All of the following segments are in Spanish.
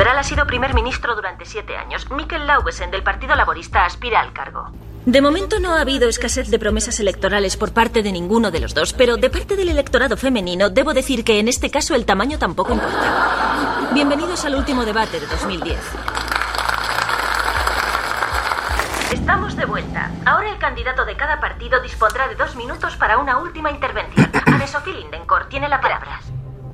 Liberal ha sido primer ministro durante siete años. Mikkel Lauvesen, del Partido Laborista, aspira al cargo. De momento no ha habido escasez de promesas electorales por parte de ninguno de los dos, pero de parte del electorado femenino debo decir que en este caso el tamaño tampoco importa. Bienvenidos al último debate de 2010. Estamos de vuelta. Ahora el candidato de cada partido dispondrá de dos minutos para una última intervención. Anne-Sophie Lindencourt tiene la palabra.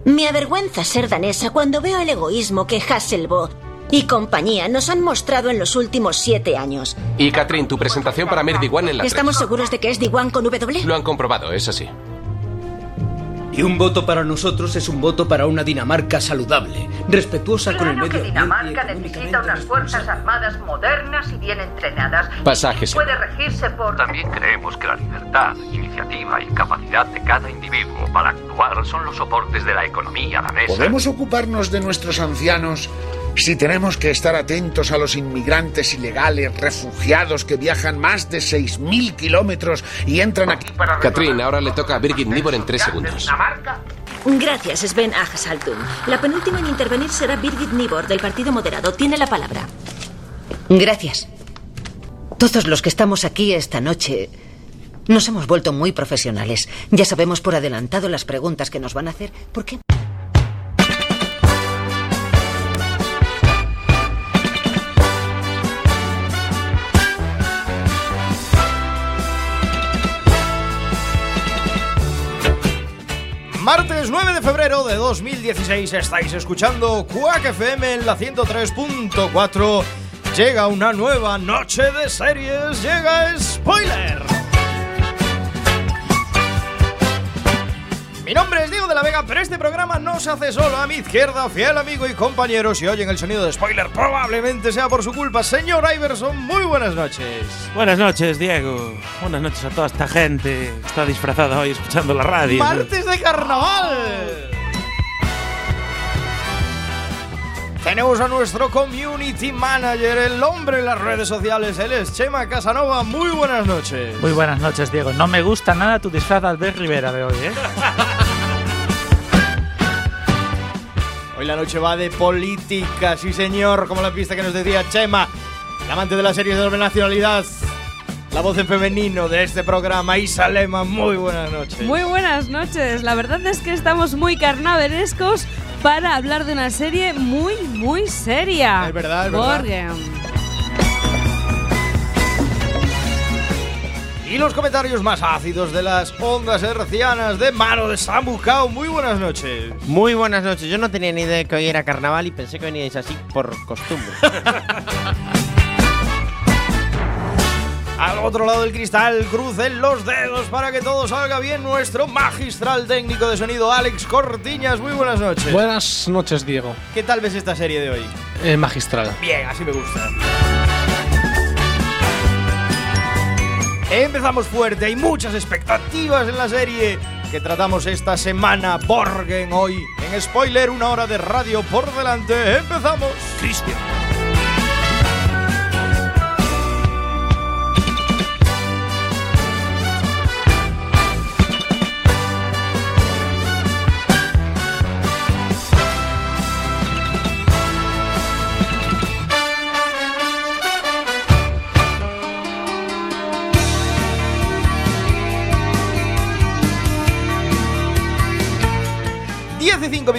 Me avergüenza ser danesa cuando veo el egoísmo que Hasselbo y compañía nos han mostrado en los últimos siete años. Y Catherine, tu presentación para Mer Diwan en la ¿Estamos seguros de que es Diwan con W? Lo han comprobado, es así. Y un voto para nosotros es un voto para una Dinamarca saludable, respetuosa con el medio que Dinamarca necesita unas fuerzas armadas modernas y bien entrenadas. Pasajes. Puede regirse por. También creemos que la libertad, iniciativa y capacidad de cada individuo para actuar son los soportes de la economía danesa. Podemos ocuparnos de nuestros ancianos si tenemos que estar atentos a los inmigrantes ilegales, refugiados que viajan más de 6.000 kilómetros y entran aquí para... Catherine, ahora le toca a Birgit Nibor en tres segundos. Gracias, Sven Ajasaltum. La penúltima en intervenir será Birgit Nibor, del Partido Moderado. Tiene la palabra. Gracias. Todos los que estamos aquí esta noche nos hemos vuelto muy profesionales. Ya sabemos por adelantado las preguntas que nos van a hacer. ¿Por qué? Martes 9 de febrero de 2016 estáis escuchando Quack FM en la 103.4. Llega una nueva noche de series, llega Spoiler. Mi nombre es Diego de la Vega, pero este programa no se hace solo. A mi izquierda, fiel amigo y compañero, si oyen el sonido de spoiler, probablemente sea por su culpa. Señor Iverson, muy buenas noches. Buenas noches, Diego. Buenas noches a toda esta gente que está disfrazada hoy escuchando la radio. ¡Martes de carnaval! Tenemos a nuestro community manager, el hombre en las redes sociales. Él es Chema Casanova. Muy buenas noches. Muy buenas noches, Diego. No me gusta nada tu disfraz de Albert Rivera de hoy, ¿eh? Hoy la noche va de política, sí señor, como la pista que nos decía Chema, el amante de las series de doble nacionalidad. La voz en femenino de este programa, Isa Lema, muy buenas noches. Muy buenas noches. La verdad es que estamos muy carnavalescos para hablar de una serie muy, muy seria. Es verdad, es verdad. Borgen. Y los comentarios más ácidos de las ondas hercianas de mano de Samu Kao. Muy buenas noches. Muy buenas noches. Yo no tenía ni idea de que hoy era carnaval y pensé que veníais así por costumbre. Al otro lado del cristal, crucen los dedos para que todo salga bien. Nuestro magistral técnico de sonido, Alex Cortiñas. Muy buenas noches. Buenas noches, Diego. ¿Qué tal ves esta serie de hoy? Eh, magistral. Bien, así me gusta. Empezamos fuerte, hay muchas expectativas en la serie que tratamos esta semana. Borgen hoy en spoiler, una hora de radio por delante. Empezamos. Cristian.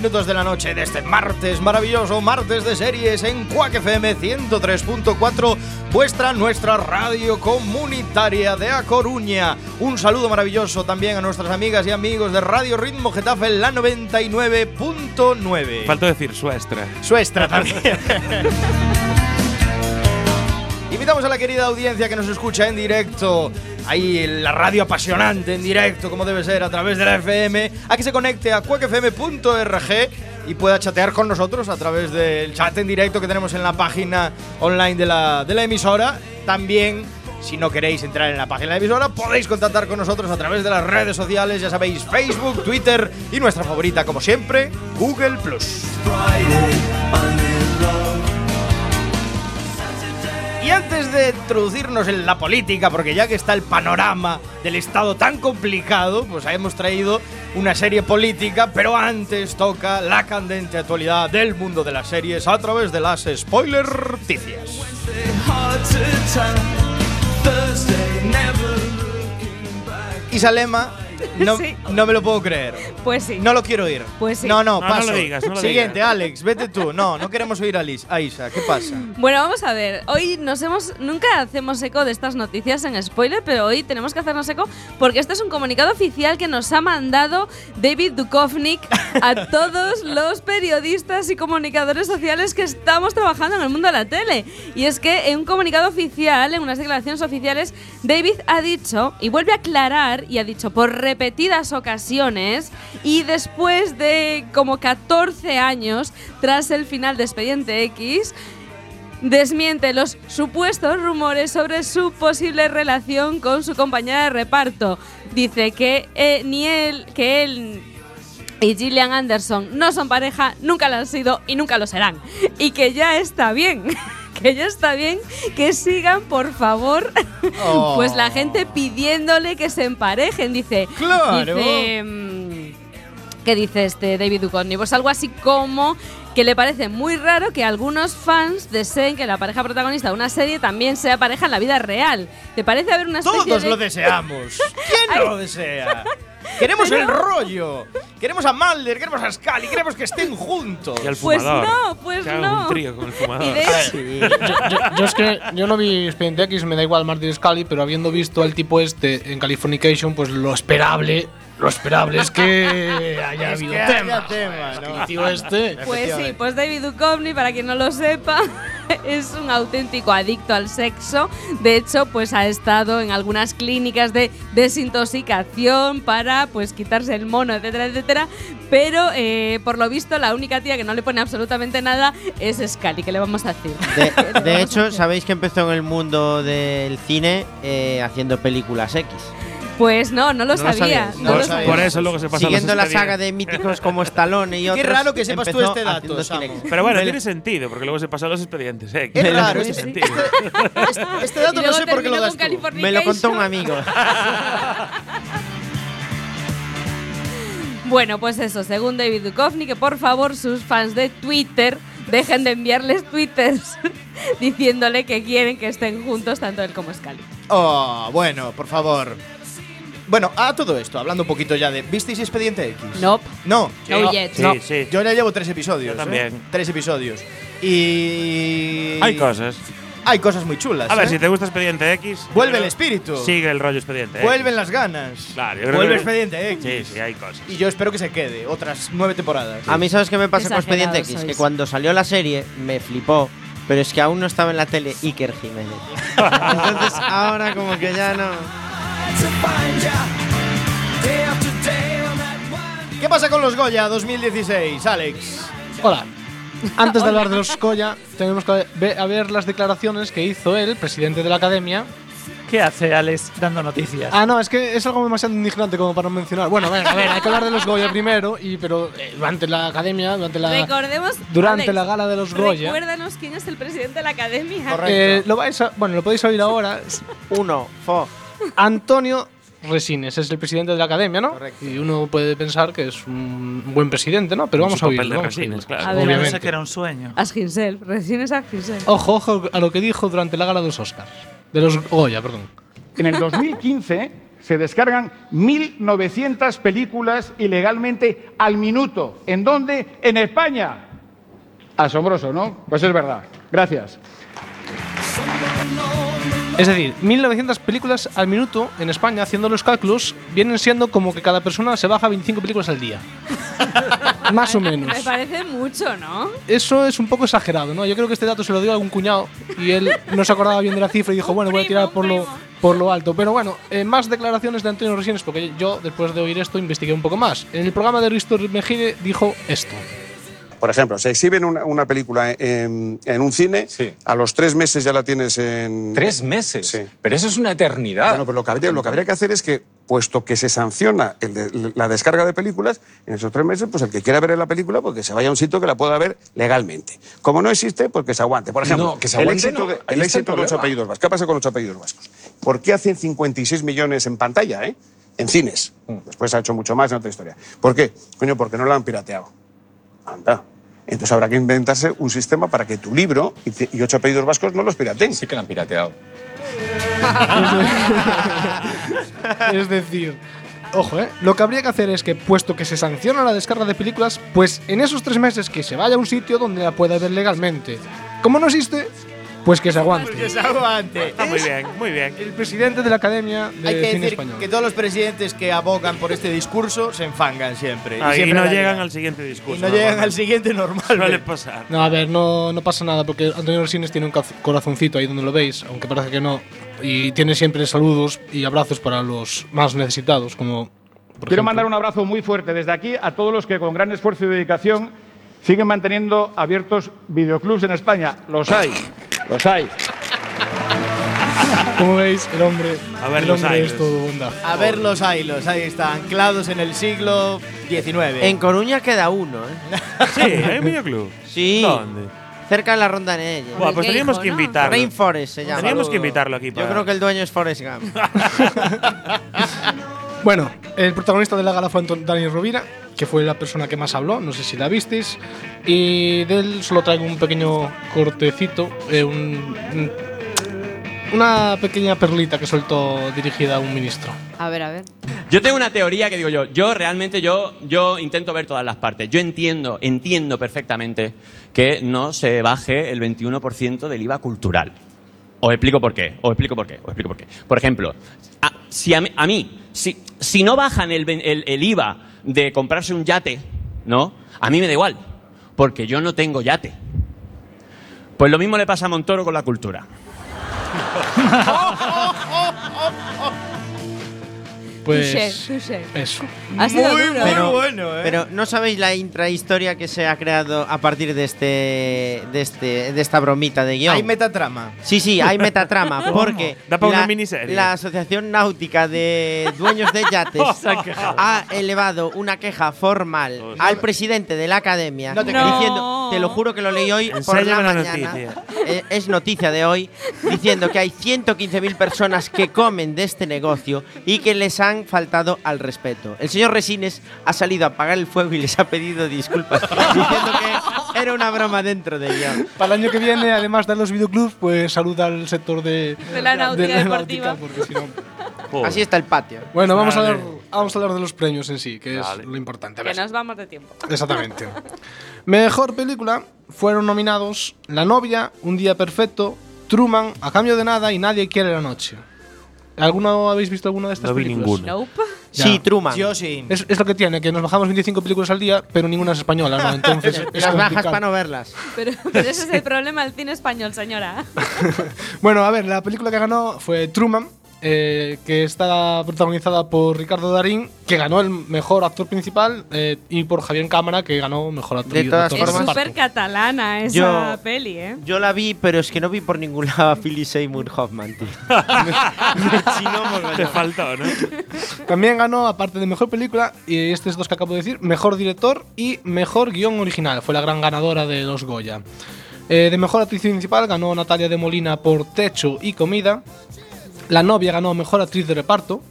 Minutos de la noche de este martes maravilloso, martes de series en Quack FM 103.4, vuestra, nuestra radio comunitaria de A Coruña. Un saludo maravilloso también a nuestras amigas y amigos de Radio Ritmo Getafe, la 99.9. Falta decir suestra. Suestra también. Invitamos a la querida audiencia que nos escucha en directo, ahí en la radio apasionante, en directo, como debe ser, a través de la FM, a que se conecte a cuacfm.org y pueda chatear con nosotros a través del chat en directo que tenemos en la página online de la, de la emisora. También, si no queréis entrar en la página de la emisora, podéis contactar con nosotros a través de las redes sociales, ya sabéis, Facebook, Twitter y nuestra favorita, como siempre, Google Plus. Y antes de introducirnos en la política, porque ya que está el panorama del Estado tan complicado, pues hemos traído una serie política, pero antes toca la candente actualidad del mundo de las series a través de las spoiler noticias. Y No, no me lo puedo creer. Pues sí. No lo quiero oír. Pues sí. No, no, No, no paso. lo digas, no lo Siguiente, digas. Alex, vete tú. No, no queremos oír a, Lis- a Isa. ¿Qué pasa? Bueno, vamos a ver. Hoy nos hemos. Nunca hacemos eco de estas noticias en spoiler, pero hoy tenemos que hacernos eco porque este es un comunicado oficial que nos ha mandado David Duchovny a todos los periodistas y comunicadores sociales que estamos trabajando en el mundo de la tele. Y es que en un comunicado oficial, en unas declaraciones oficiales, David ha dicho y vuelve a aclarar y ha dicho por repetidas ocasiones y después de como 14 años tras el final de Expediente X, desmiente los supuestos rumores sobre su posible relación con su compañera de reparto. Dice que eh, ni él, que él y Gillian Anderson no son pareja, nunca lo han sido y nunca lo serán. Y que ya está bien. Que ya está bien que sigan, por favor, Oh. pues la gente pidiéndole que se emparejen. Dice, Claro. dice, mm, ¿Qué dice este David Duchovny? Pues algo así como que le parece muy raro que algunos fans deseen que la pareja protagonista de una serie también sea pareja en la vida real. ¿Te parece haber una especie Todos de- lo deseamos. ¿Quién no lo desea? Queremos el rollo. Queremos a Mulder, queremos a Scully, queremos que estén juntos. Y al Pues fumador. no, pues Que no. un trío con el fumador. Hecho- yo, yo- yo es que yo no vi Expediente X, me da igual Martin Scully, pero habiendo visto al tipo este en Californication, pues lo esperable, lo esperable es que haya Es habido que haya tema. este. Pues sí, pues David Duchovny, para quien no lo sepa, es un auténtico adicto al sexo. De hecho, pues ha estado en algunas clínicas de desintoxicación para pues quitarse el mono, etcétera, etcétera. Pero eh, por lo visto, la única tía que no le pone absolutamente nada es Scully, que le vamos a decir. De, de hecho, sabéis que empezó en el mundo del cine eh, haciendo películas X. Pues no, no lo No lo sabía. sabías. no No lo lo sabía. Por eso luego se pasó a los Siguiendo la expedientes. saga de míticos como Stallone y Qué otros. raro que sepas tú empezó este dato, haciendo Samu. cine. Pero bueno, tiene sentido, porque luego se pasó a los expedientes. ¿eh? Es raro, tiene este- sentido. Este, este dato no sé por qué lo das con tú. Californication. Me lo contó un amigo. Bueno, pues eso, según David Duchovny, que por favor sus fans de Twitter dejen de enviarles twitters diciéndole que quieren que estén juntos tanto él como Scully. Oh, bueno, por favor. Bueno, a todo esto, hablando un poquito ya de. ¿Visteis Expediente X? Nope. No. No yet. Sí, No. sí. Yo ya llevo tres episodios. Yo ¿eh? también. Tres episodios. Y. Hay cosas. Hay cosas muy chulas. A ver, ¿eh? si te gusta Expediente X. Vuelve el espíritu. Sigue el rollo Expediente X. Vuelven las ganas. Claro, yo creo Vuelve que- Expediente X. Sí, sí, hay cosas. Y yo espero que se quede otras nueve temporadas. A mí, ¿sabes qué me pasa con Expediente X? sois. Que cuando salió la serie me flipó, pero es que aún no estaba en la tele Iker Jiménez. Entonces ahora como que ya no. ¿Qué pasa con los Goya 2016, Alex? Hola. Antes de hablar de los Goya, tenemos que ver, a ver las declaraciones que hizo él, presidente de la academia. ¿Qué hace Alex dando noticias? Ah, no, es que es algo demasiado indignante como para no mencionar. Bueno, a ver, a ver, hay que hablar de los Goya primero, y, pero eh, durante la academia, durante la. Recordemos. durante Alex, la gala de los Goya. Recuérdanos quién es el presidente de la academia. Eh, lo vais a- bueno, lo podéis oír ahora. Uno, fo. Antonio Resines es el presidente de la academia, ¿no? Y uno puede pensar que es un buen presidente, ¿no? Pero vamos a oírlo. vamos a Resines, claro. A ver, Obviamente. Que era un sueño. Asginsel, recién es Asginsel. Ojo, ojo a lo que dijo durante la gala de los Oscars. De los Goya, perdón. En el 2015 se descargan 1.900 películas ilegalmente al minuto. ¿En dónde? En España. Asombroso, ¿no? Pues es verdad. Gracias. Es decir, 1900 películas al minuto en España, haciendo los cálculos, vienen siendo como que cada persona se baja 25 películas al día. Más o menos. Me parece mucho, ¿no? Eso es un poco exagerado, ¿no? Yo creo que este dato se lo dio a algún cuñado y él no se acordaba bien de la cifra y dijo, bueno, voy a tirar por lo, por lo alto. Pero bueno, eh, más declaraciones de Antonio Resines, porque yo, después de oír esto, investigué un poco más. En el programa de Risto Mejide dijo esto. Por ejemplo, se exhibe una, una película en, en un cine, a los tres meses ya la tienes en... ¿Tres meses? Sí. Pero eso es una eternidad. Bueno, pero lo que habría, lo que habría que hacer es que puesto que se sanciona el de- la descarga de películas, en esos tres meses, pues el que quiera ver la película, pues que se vaya a un sitio que la pueda ver legalmente. Como no existe, pues que se aguante. Por ejemplo, No, que se el aguante éxito, no, de, el está el éxito de problema. apellidos vascos. ¿Qué pasa con ocho apellidos vascos? ¿Por qué hacen 56 millones en pantalla, eh? En cines. Después ha hecho mucho más en otra historia. ¿Por qué? Coño, porque no lo han pirateado. Anda. Entonces habrá que inventarse un sistema para que tu libro y, te- y ocho apellidos vascos no los pirateen. Sí que lo han pirateado. es decir, ojo, ¿eh? Lo que habría que hacer es que, puesto que se sanciona la descarga de películas, pues en esos tres meses que se vaya a un sitio donde la pueda ver legalmente. Como no existe, pues que se aguante. Que se aguante. Está muy bien, muy bien. El presidente de la Academia de Hay que Cine decir Español. que todos los presidentes que abogan por este discurso se enfangan siempre. Ah, y siempre no la llegan al siguiente discurso. Y no llegan al siguiente normal. Suele pasar. No, a ver, no, no pasa nada porque Antonio Resines tiene un corazoncito ahí donde lo veis, aunque parece que no. Y tiene siempre saludos y abrazos para los más necesitados, como. por Quiero ejemplo- mandar un abrazo muy fuerte desde aquí a todos los que con gran esfuerzo y dedicación siguen manteniendo abiertos videoclubs en España. Los hay, los hay. Como veis, el hombre, A ver el los hombre hilos. es todo bondad. A ver los hilos, ahí están, anclados en el siglo XIX. En Coruña queda uno, ¿eh? Sí, hay un videoclub. Sí. ¿Dónde? Cerca de la Ronda Nelle. Buah, pues teníamos que invitarlo. Rainforest se llama. Teníamos que invitarlo aquí Yo para- creo que el dueño es Forrest Gump. Bueno, el protagonista de la gala fue Anton- Daniel Rovira, que fue la persona que más habló, no sé si la visteis. Y de él solo traigo un pequeño cortecito, eh, un- un- una pequeña perlita que soltó dirigida a un ministro. A ver, a ver. Yo tengo una teoría que digo yo, yo realmente yo, yo intento ver todas las partes. Yo entiendo, entiendo perfectamente que no se baje el 21% del IVA cultural. Os explico por qué, os explico por qué, os explico por qué. Por ejemplo, a, si a mí, a mí, si, si no bajan el, el- el IVA de comprarse un yate, ¿no? A mí me da igual, porque yo no tengo yate. Pues lo mismo le pasa a Montoro con la cultura. Pues. Touché, touché. Eso. Ha sido Muy, duro. muy Pero- bueno, ¿eh? Pero no sabéis la intrahistoria que se ha creado a partir de este de este de esta bromita de guion. Hay metatrama. Sí, sí, hay metatrama porque Da para una la, miniserie. la Asociación Náutica de Dueños de Yates Se han quejado. ha elevado una queja formal al presidente de la Academia No te te lo juro que lo leí hoy por la Enséñame la mañana, noticia. eh, es noticia de hoy, diciendo que hay 115.000 personas que comen de este negocio y que les han faltado al respeto. El señor Resines ha salido a apagar el fuego y les ha pedido disculpas, diciendo que era una broma dentro de guion. Para el año que viene, además de los videoclubs, pues saluda al sector de, De la náutica la deportiva. porque si no- Así está el patio. Bueno, vamos a, hablar, vamos a hablar de los premios en sí, que es lo importante. Que nos vamos de tiempo. Exactamente. Mejor película fueron nominados La novia, Un día perfecto, Truman, A cambio de nada y Nadie quiere la noche. ¿Alguno habéis visto alguna de estas No vi películas? ninguna. Nope. Ya. Sí, Truman. Yo sí. Es, es lo que tiene, que nos bajamos 25 películas al día, pero ninguna es española, ¿no? Entonces es Las bajas para no verlas. Pero, pero ese es el problema del cine español, señora. Bueno, a ver, la película que ganó fue Truman, eh, que está protagonizada por Ricardo Darín, que ganó el mejor actor principal, eh, y por Javier Cámara, que ganó mejor actor De todas actor Es formas- súper catalana esa Yo- peli, ¿eh? Yo la vi, pero es que no vi por ningún lado a Philip Seymour Hoffman, tío. Te faltó, ¿no? También ganó, aparte de mejor película, y estos dos que acabo de decir, mejor director y mejor guion original. Fue la gran ganadora de los Goya. Eh, de mejor actriz principal ganó Natalia de Molina por Techo y Comida. La novia ganó mejor actriz de reparto.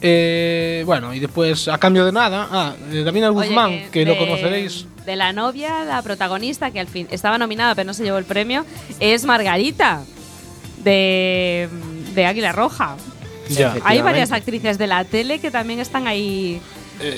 Eh, bueno, y después, a cambio de nada, ah, eh, Davina Oye, Guzmán, que, lo conoceréis. De la novia, la protagonista, que al fin estaba nominada pero no se llevó el premio, es Margarita, de, de Águila Roja. Ya. Hay varias actrices de la tele que también están ahí.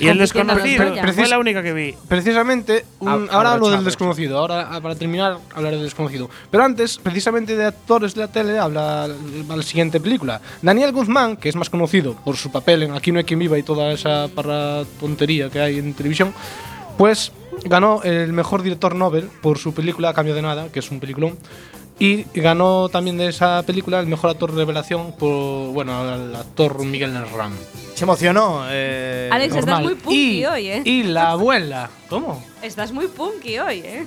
Y el desconocido fue la única que vi. Precisamente, un- Ah, ahora hablo del desconocido, ahora ah, para terminar hablaré del desconocido. Pero antes, precisamente de actores de la tele, habla la, la siguiente película. Daniel Guzmán, que es más conocido por su papel en Aquí no hay quien viva y toda esa parra tontería que hay en televisión, pues ganó el mejor director Nobel por su película A Cambio de Nada, que es un peliculón. Y ganó también de esa película el mejor actor revelación por, bueno, al actor Miguel Herrán. Se emocionó. eh, Alex, estás Normal. muy punky y, hoy, ¿eh? y la abuela. ¿Cómo? Estás muy punky hoy, ¿eh?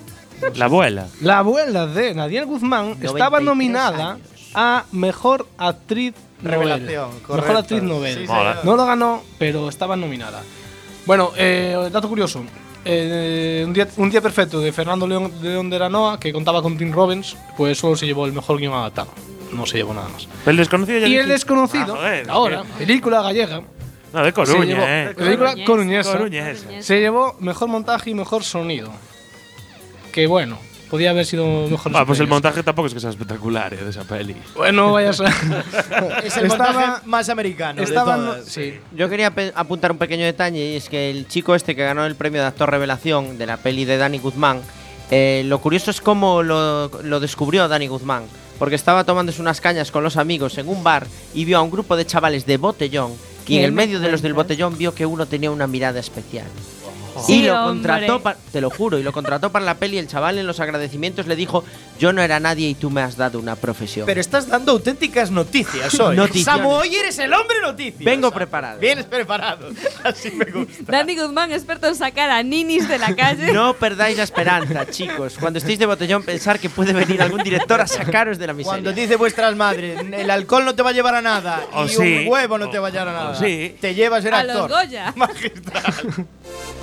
La abuela. La abuela de Nadia Guzmán estaba 93 nominada años. a Mejor Actriz Revelación, Mejor actriz novel. Sí, Mola. No lo ganó, pero estaba nominada. Bueno, eh, dato curioso. Eh, un, día, un día perfecto de Fernando León, León de Aranoa, que contaba con Tim Robbins, pues solo se llevó el mejor guion adaptado. No se llevó nada más. El desconocido ya Y el desconocido, Ah, joder, ahora, que- película gallega. No, de Coruña, llevó- eh. Película coruñesa. Coruñesa. Se llevó mejor montaje y mejor sonido. Que bueno, podía haber sido mejor. Ah, pues el montaje tampoco es que sea espectacular, eh, de esa peli. Bueno, vayas a. Es el Estaba- montaje más americano estaban- de todas. sí. Yo quería pe- apuntar un pequeño detalle y es que el chico este que ganó el premio de actor revelación de la peli de Danny Guzmán, eh, lo curioso es cómo lo, lo descubrió Danny Guzmán, porque estaba tomándose unas cañas con los amigos en un bar y vio a un grupo de chavales de botellón y en ¿Qué el me medio de los del cuentas? botellón vio que uno tenía una mirada especial. Sí, y lo contrató, pa- te lo juro, y lo contrató para la peli. El chaval en los agradecimientos le dijo: Yo no era nadie y tú me has dado una profesión. Pero estás dando auténticas noticias hoy. Samu, hoy eres el hombre noticia. Vengo preparado. Vienes preparado. Así me gusta. Dani Guzmán, experto en sacar a ninis de la calle. No perdáis la esperanza, chicos. Cuando estéis de botellón, pensar que puede venir algún director a sacaros de la miseria. Cuando dice vuestras madres, el alcohol no te va a llevar a nada O y sí. un huevo no te va a llevar a nada. sí. Te lleva a ser a actor. los Goya.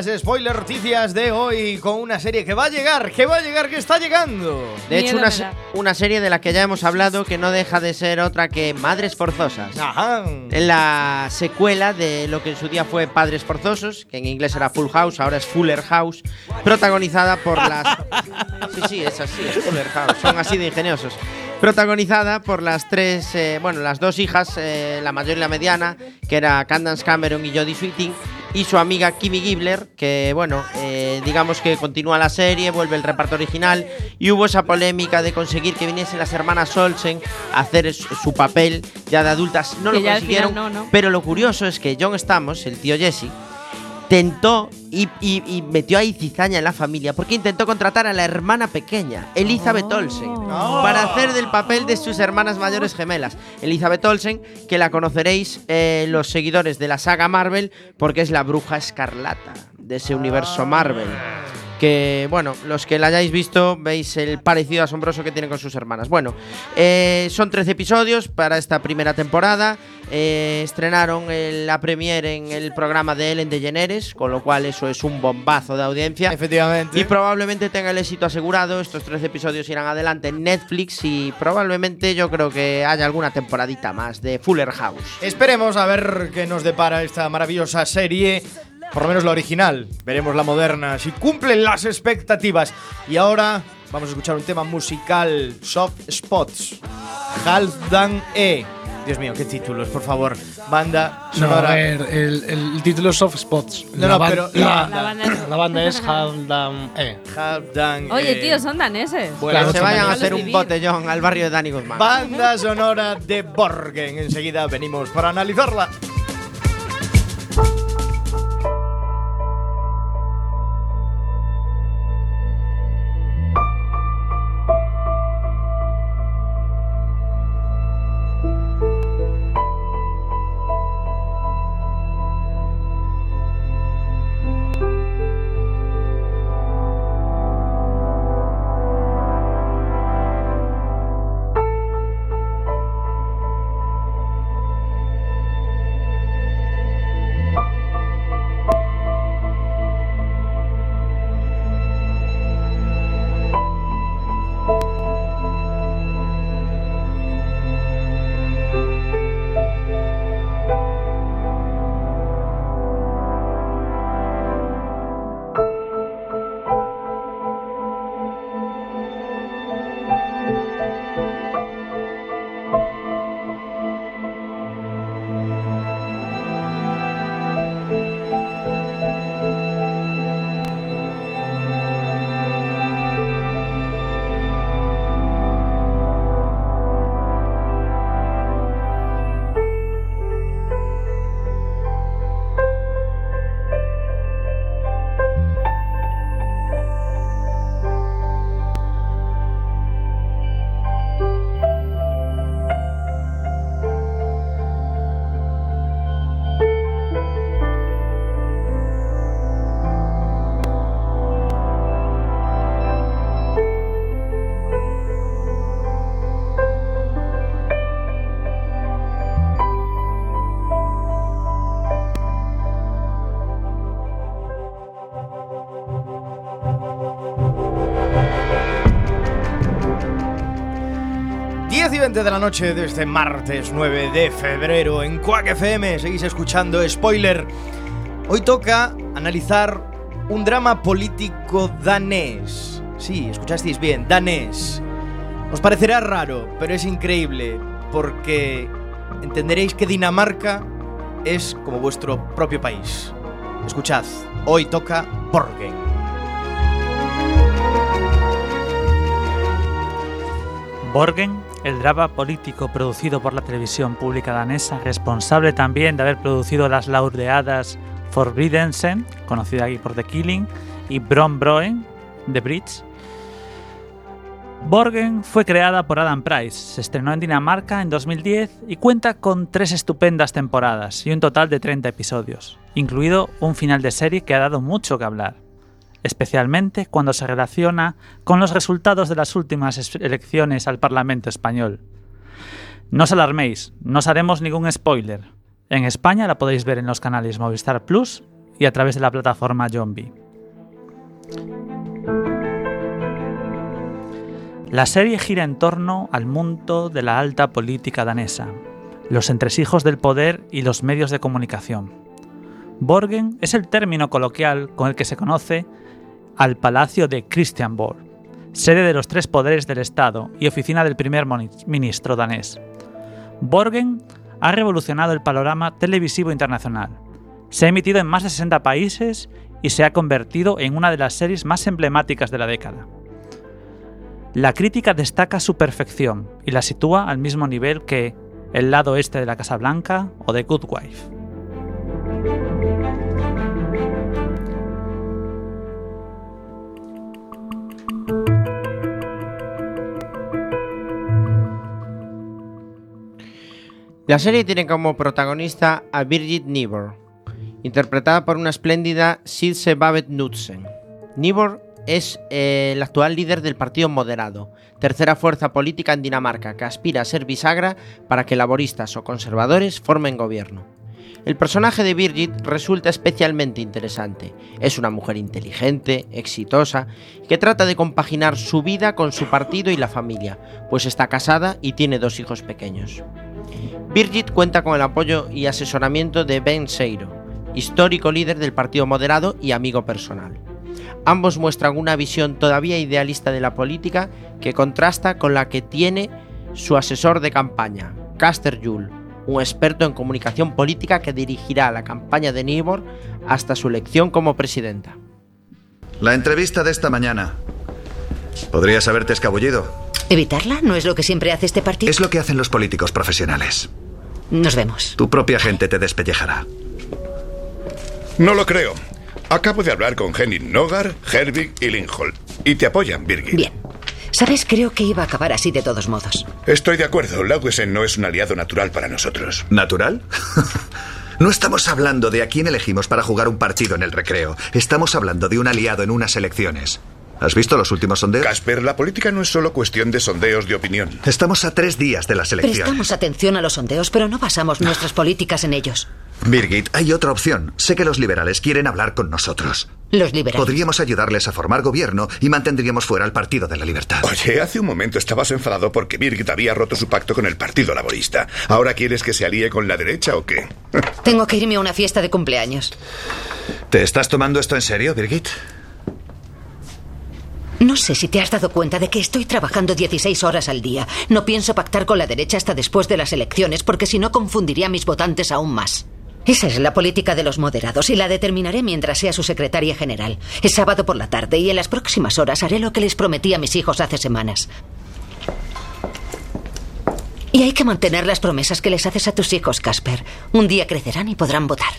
Estas spoiler noticias de hoy con una serie que va a llegar, que va a llegar, que está llegando. De hecho, una, se- una serie de la que ya hemos hablado que no deja de ser otra que Madres Forzosas. Ajá. La secuela de lo que en su día fue Padres Forzosos, que en inglés era Full House, ahora es Fuller House, protagonizada por las... Sí, sí, es así, es Fuller House, son así de ingeniosos. Protagonizada por las tres, eh, bueno, las dos hijas, eh, la mayor y la mediana, que era Candance Cameron y Jodie Sweeting, y su amiga Kimmy Gibbler, que bueno, eh, digamos que continúa la serie, vuelve el reparto original y hubo esa polémica de conseguir que viniesen las hermanas Olsen a hacer su papel ya de adultas. No Que lo consiguieron, final no, ¿no? pero lo curioso es que John Stamos, el tío Jesse, tentó y, y- y metió ahí cizaña en la familia porque intentó contratar a la hermana pequeña, Elizabeth Olsen, para hacer del papel de sus hermanas mayores gemelas. Elizabeth Olsen, que la conoceréis eh, los seguidores de la saga Marvel porque es la bruja escarlata de ese universo Marvel. Que, bueno, los que la hayáis visto veis el parecido asombroso que tiene con sus hermanas. Bueno, eh, son 13 episodios para esta primera temporada. Eh, estrenaron el- la premiere en el programa de Ellen DeGeneres, con lo cual eso es un bombazo de audiencia. Efectivamente. Y probablemente tenga el éxito asegurado. Estos 13 episodios irán adelante en Netflix y probablemente yo creo que haya alguna temporadita más de Fuller House. Esperemos a ver qué nos depara esta maravillosa serie. Por lo menos la original. Veremos la moderna. Si cumplen las expectativas. Y ahora vamos a escuchar un tema musical. Soft Spots. Halfdan E. Dios mío, qué títulos, por favor. Banda No, a sonora. ver, el, el título es Soft Spots. No, la, no, pero la, la- banda es- la banda es Haldam E. Halfdan Oye, E. tío, son daneses. Bueno, que se vayan a hacer un botellón al barrio de Danny Guzmán. Banda sonora de Borgen. Enseguida venimos para analizarla. 20 de la noche de este martes 9 de febrero en Quack FM. Seguís escuchando Spoiler. Hoy toca analizar un drama político danés. Sí, escuchasteis bien, danés. Os parecerá raro, pero es increíble porque entenderéis que Dinamarca es como vuestro propio país. Escuchad, hoy toca Borgen. Borgen, el drama político producido por la televisión pública danesa, responsable también de haber producido las laureadas Forbiddensen, conocida aquí por The Killing, y Broen, The Bridge. Borgen fue creada por Adam Price, se estrenó en Dinamarca en 2010 y cuenta con tres estupendas temporadas y un total de 30 episodios, incluido un final de serie que ha dado mucho que hablar especialmente cuando se relaciona con los resultados de las últimas es- elecciones al Parlamento español. No os alarméis, no os haremos ningún spoiler. En España la podéis ver en los canales Movistar Plus y a través de la plataforma Zombie. La serie gira en torno al mundo de la alta política danesa, los entresijos del poder y los medios de comunicación. Borgen es el término coloquial con el que se conoce al Palacio de Christianborg, sede de los tres poderes del Estado y oficina del primer ministro danés. Borgen ha revolucionado el panorama televisivo internacional. Se ha emitido en más de 60 países y se ha convertido en una de las series más emblemáticas de la década. La crítica destaca su perfección y la sitúa al mismo nivel que El lado este de la Casa Blanca o The Good Wife. La serie tiene como protagonista a Birgit Nibor, interpretada por una espléndida Silse Babet Knudsen. Nibor es eh, el actual líder del Partido Moderado, tercera fuerza política en Dinamarca, que aspira a ser bisagra para que laboristas o conservadores formen gobierno. El personaje de Birgit resulta especialmente interesante. Es una mujer inteligente, exitosa, que trata de compaginar su vida con su partido y la familia, pues está casada y tiene dos hijos pequeños. Birgit cuenta con el apoyo y asesoramiento de Ben Seiro, histórico líder del Partido Moderado y amigo personal. Ambos muestran una visión todavía idealista de la política que contrasta con la que tiene su asesor de campaña, Caster Juhl, un experto en comunicación política que dirigirá la campaña de Nibor hasta su elección como presidenta. La entrevista de esta mañana. Podrías haberte escabullido. ¿Evitarla? ¿No es lo que siempre hace este partido? Es lo que hacen los políticos profesionales. Nos vemos. Tu propia gente te despellejará. No lo creo. Acabo de hablar con Henning Nogar, Herbig y Lindholm. Y te apoyan, Birgit. Bien. ¿Sabes? Creo que iba a acabar así de todos modos. Estoy de acuerdo. Laugesen no es un aliado natural para nosotros. ¿Natural? No estamos hablando de a quién elegimos para jugar un partido en el recreo. Estamos hablando de un aliado en unas elecciones. ¿Has visto los últimos sondeos? Casper, la política no es solo cuestión de sondeos de opinión. Estamos a tres días de las elecciones. Prestamos atención a los sondeos, pero no basamos nuestras políticas en ellos. Birgit, hay otra opción. Sé que los liberales quieren hablar con nosotros. Los liberales. Podríamos ayudarles a formar gobierno y mantendríamos fuera al Partido de la Libertad. Oye, hace un momento estabas enfadado porque Birgit había roto su pacto con el Partido Laborista. ¿Ahora quieres que se alíe con la derecha o qué? Tengo que irme a una fiesta de cumpleaños. ¿Te estás tomando esto en serio, Birgit? No sé si te has dado cuenta de que estoy trabajando 16 horas al día. No pienso pactar con la derecha hasta después de las elecciones, porque si no confundiría a mis votantes aún más. Esa es la política de los moderados y la determinaré mientras sea su secretaria general. Es sábado por la tarde y en las próximas horas haré lo que les prometí a mis hijos hace semanas. Y hay que mantener las promesas que les haces a tus hijos, Casper. Un día crecerán y podrán votar.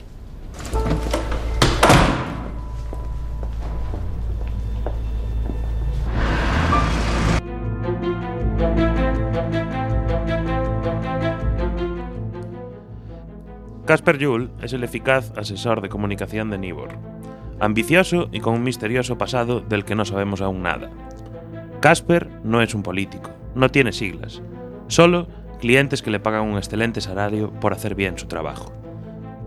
Casper Juhl es el eficaz asesor de comunicación de Nibor, ambicioso y con un misterioso pasado del que no sabemos aún nada. Casper no es un político, no tiene siglas, solo clientes que le pagan un excelente salario por hacer bien su trabajo.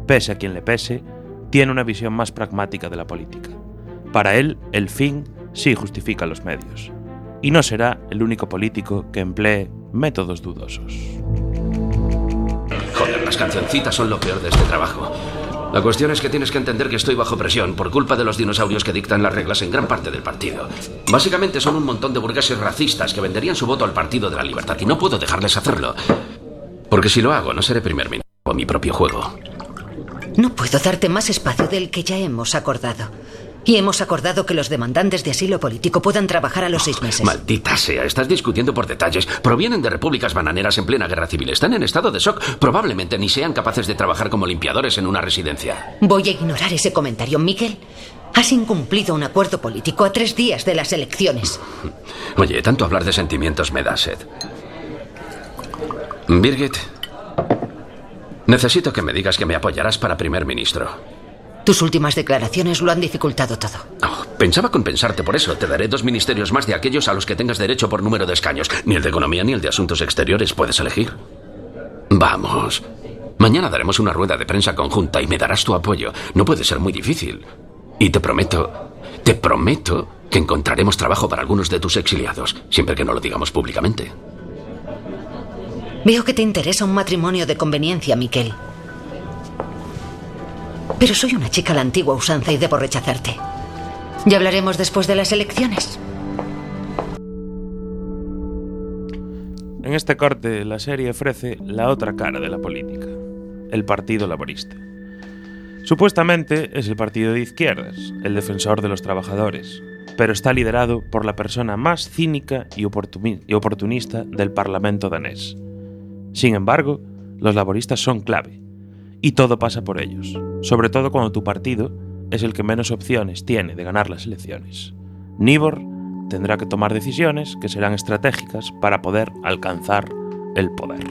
Pese a quien le pese, tiene una visión más pragmática de la política. Para él, el fin sí justifica los medios. Y no será el único político que emplee métodos dudosos. Joder, las cancioncitas son lo peor de este trabajo. La cuestión es que tienes que entender que estoy bajo presión por culpa de los dinosaurios que dictan las reglas en gran parte del partido. Básicamente son un montón de burgueses racistas que venderían su voto al Partido de la Libertad y no puedo dejarles hacerlo. Porque si lo hago, no seré primer ministro a mi propio juego. No puedo darte más espacio del que ya hemos acordado. Y hemos acordado que los demandantes de asilo político puedan trabajar a los seis meses. Maldita sea, estás discutiendo por detalles. Provienen de repúblicas bananeras en plena guerra civil. Están en estado de shock. Probablemente ni sean capaces de trabajar como limpiadores en una residencia. Voy a ignorar ese comentario, Miguel. Has incumplido un acuerdo político a tres días de las elecciones. Oye, tanto hablar de sentimientos me da sed. Birgit, necesito que me digas que me apoyarás para primer ministro. Tus últimas declaraciones lo han dificultado todo. Oh, pensaba compensarte por eso. Te daré dos ministerios más de aquellos a los que tengas derecho por número de escaños. Ni el de Economía ni el de Asuntos Exteriores puedes elegir. Vamos. Mañana daremos una rueda de prensa conjunta y me darás tu apoyo. No puede ser muy difícil. Y te prometo, te prometo que encontraremos trabajo para algunos de tus exiliados, siempre que no lo digamos públicamente. Veo que te interesa un matrimonio de conveniencia, Miquel. Pero soy una chica a la antigua usanza y debo rechazarte. Ya hablaremos después de las elecciones. En este corte, la serie ofrece la otra cara de la política, el Partido Laborista. Supuestamente es el partido de izquierdas, el defensor de los trabajadores, pero está liderado por la persona más cínica y oportunista del Parlamento danés. Sin embargo, los laboristas son clave, y todo pasa por ellos, sobre todo cuando tu partido es el que menos opciones tiene de ganar las elecciones. Nibor tendrá que tomar decisiones que serán estratégicas para poder alcanzar el poder.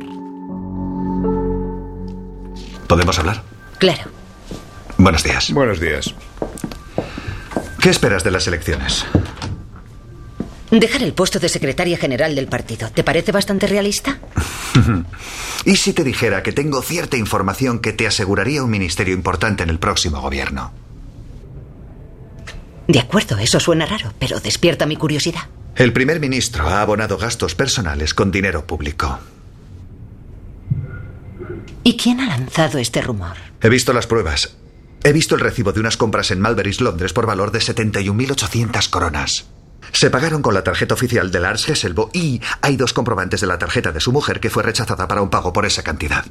¿Podemos hablar? Claro. Buenos días. Buenos días. ¿Qué esperas de las elecciones? Dejar el puesto de secretaria general del partido, ¿te parece bastante realista? ¿Y si te dijera que tengo cierta información que te aseguraría un ministerio importante en el próximo gobierno? De acuerdo, eso suena raro, pero despierta mi curiosidad. El primer ministro ha abonado gastos personales con dinero público. ¿Y quién ha lanzado este rumor? He visto las pruebas. He visto el recibo de unas compras en Malberys, Londres, por valor de 71.800 coronas. Se pagaron con la tarjeta oficial de Lars Hesselbo y hay dos comprobantes de la tarjeta de su mujer que fue rechazada para un pago por esa cantidad.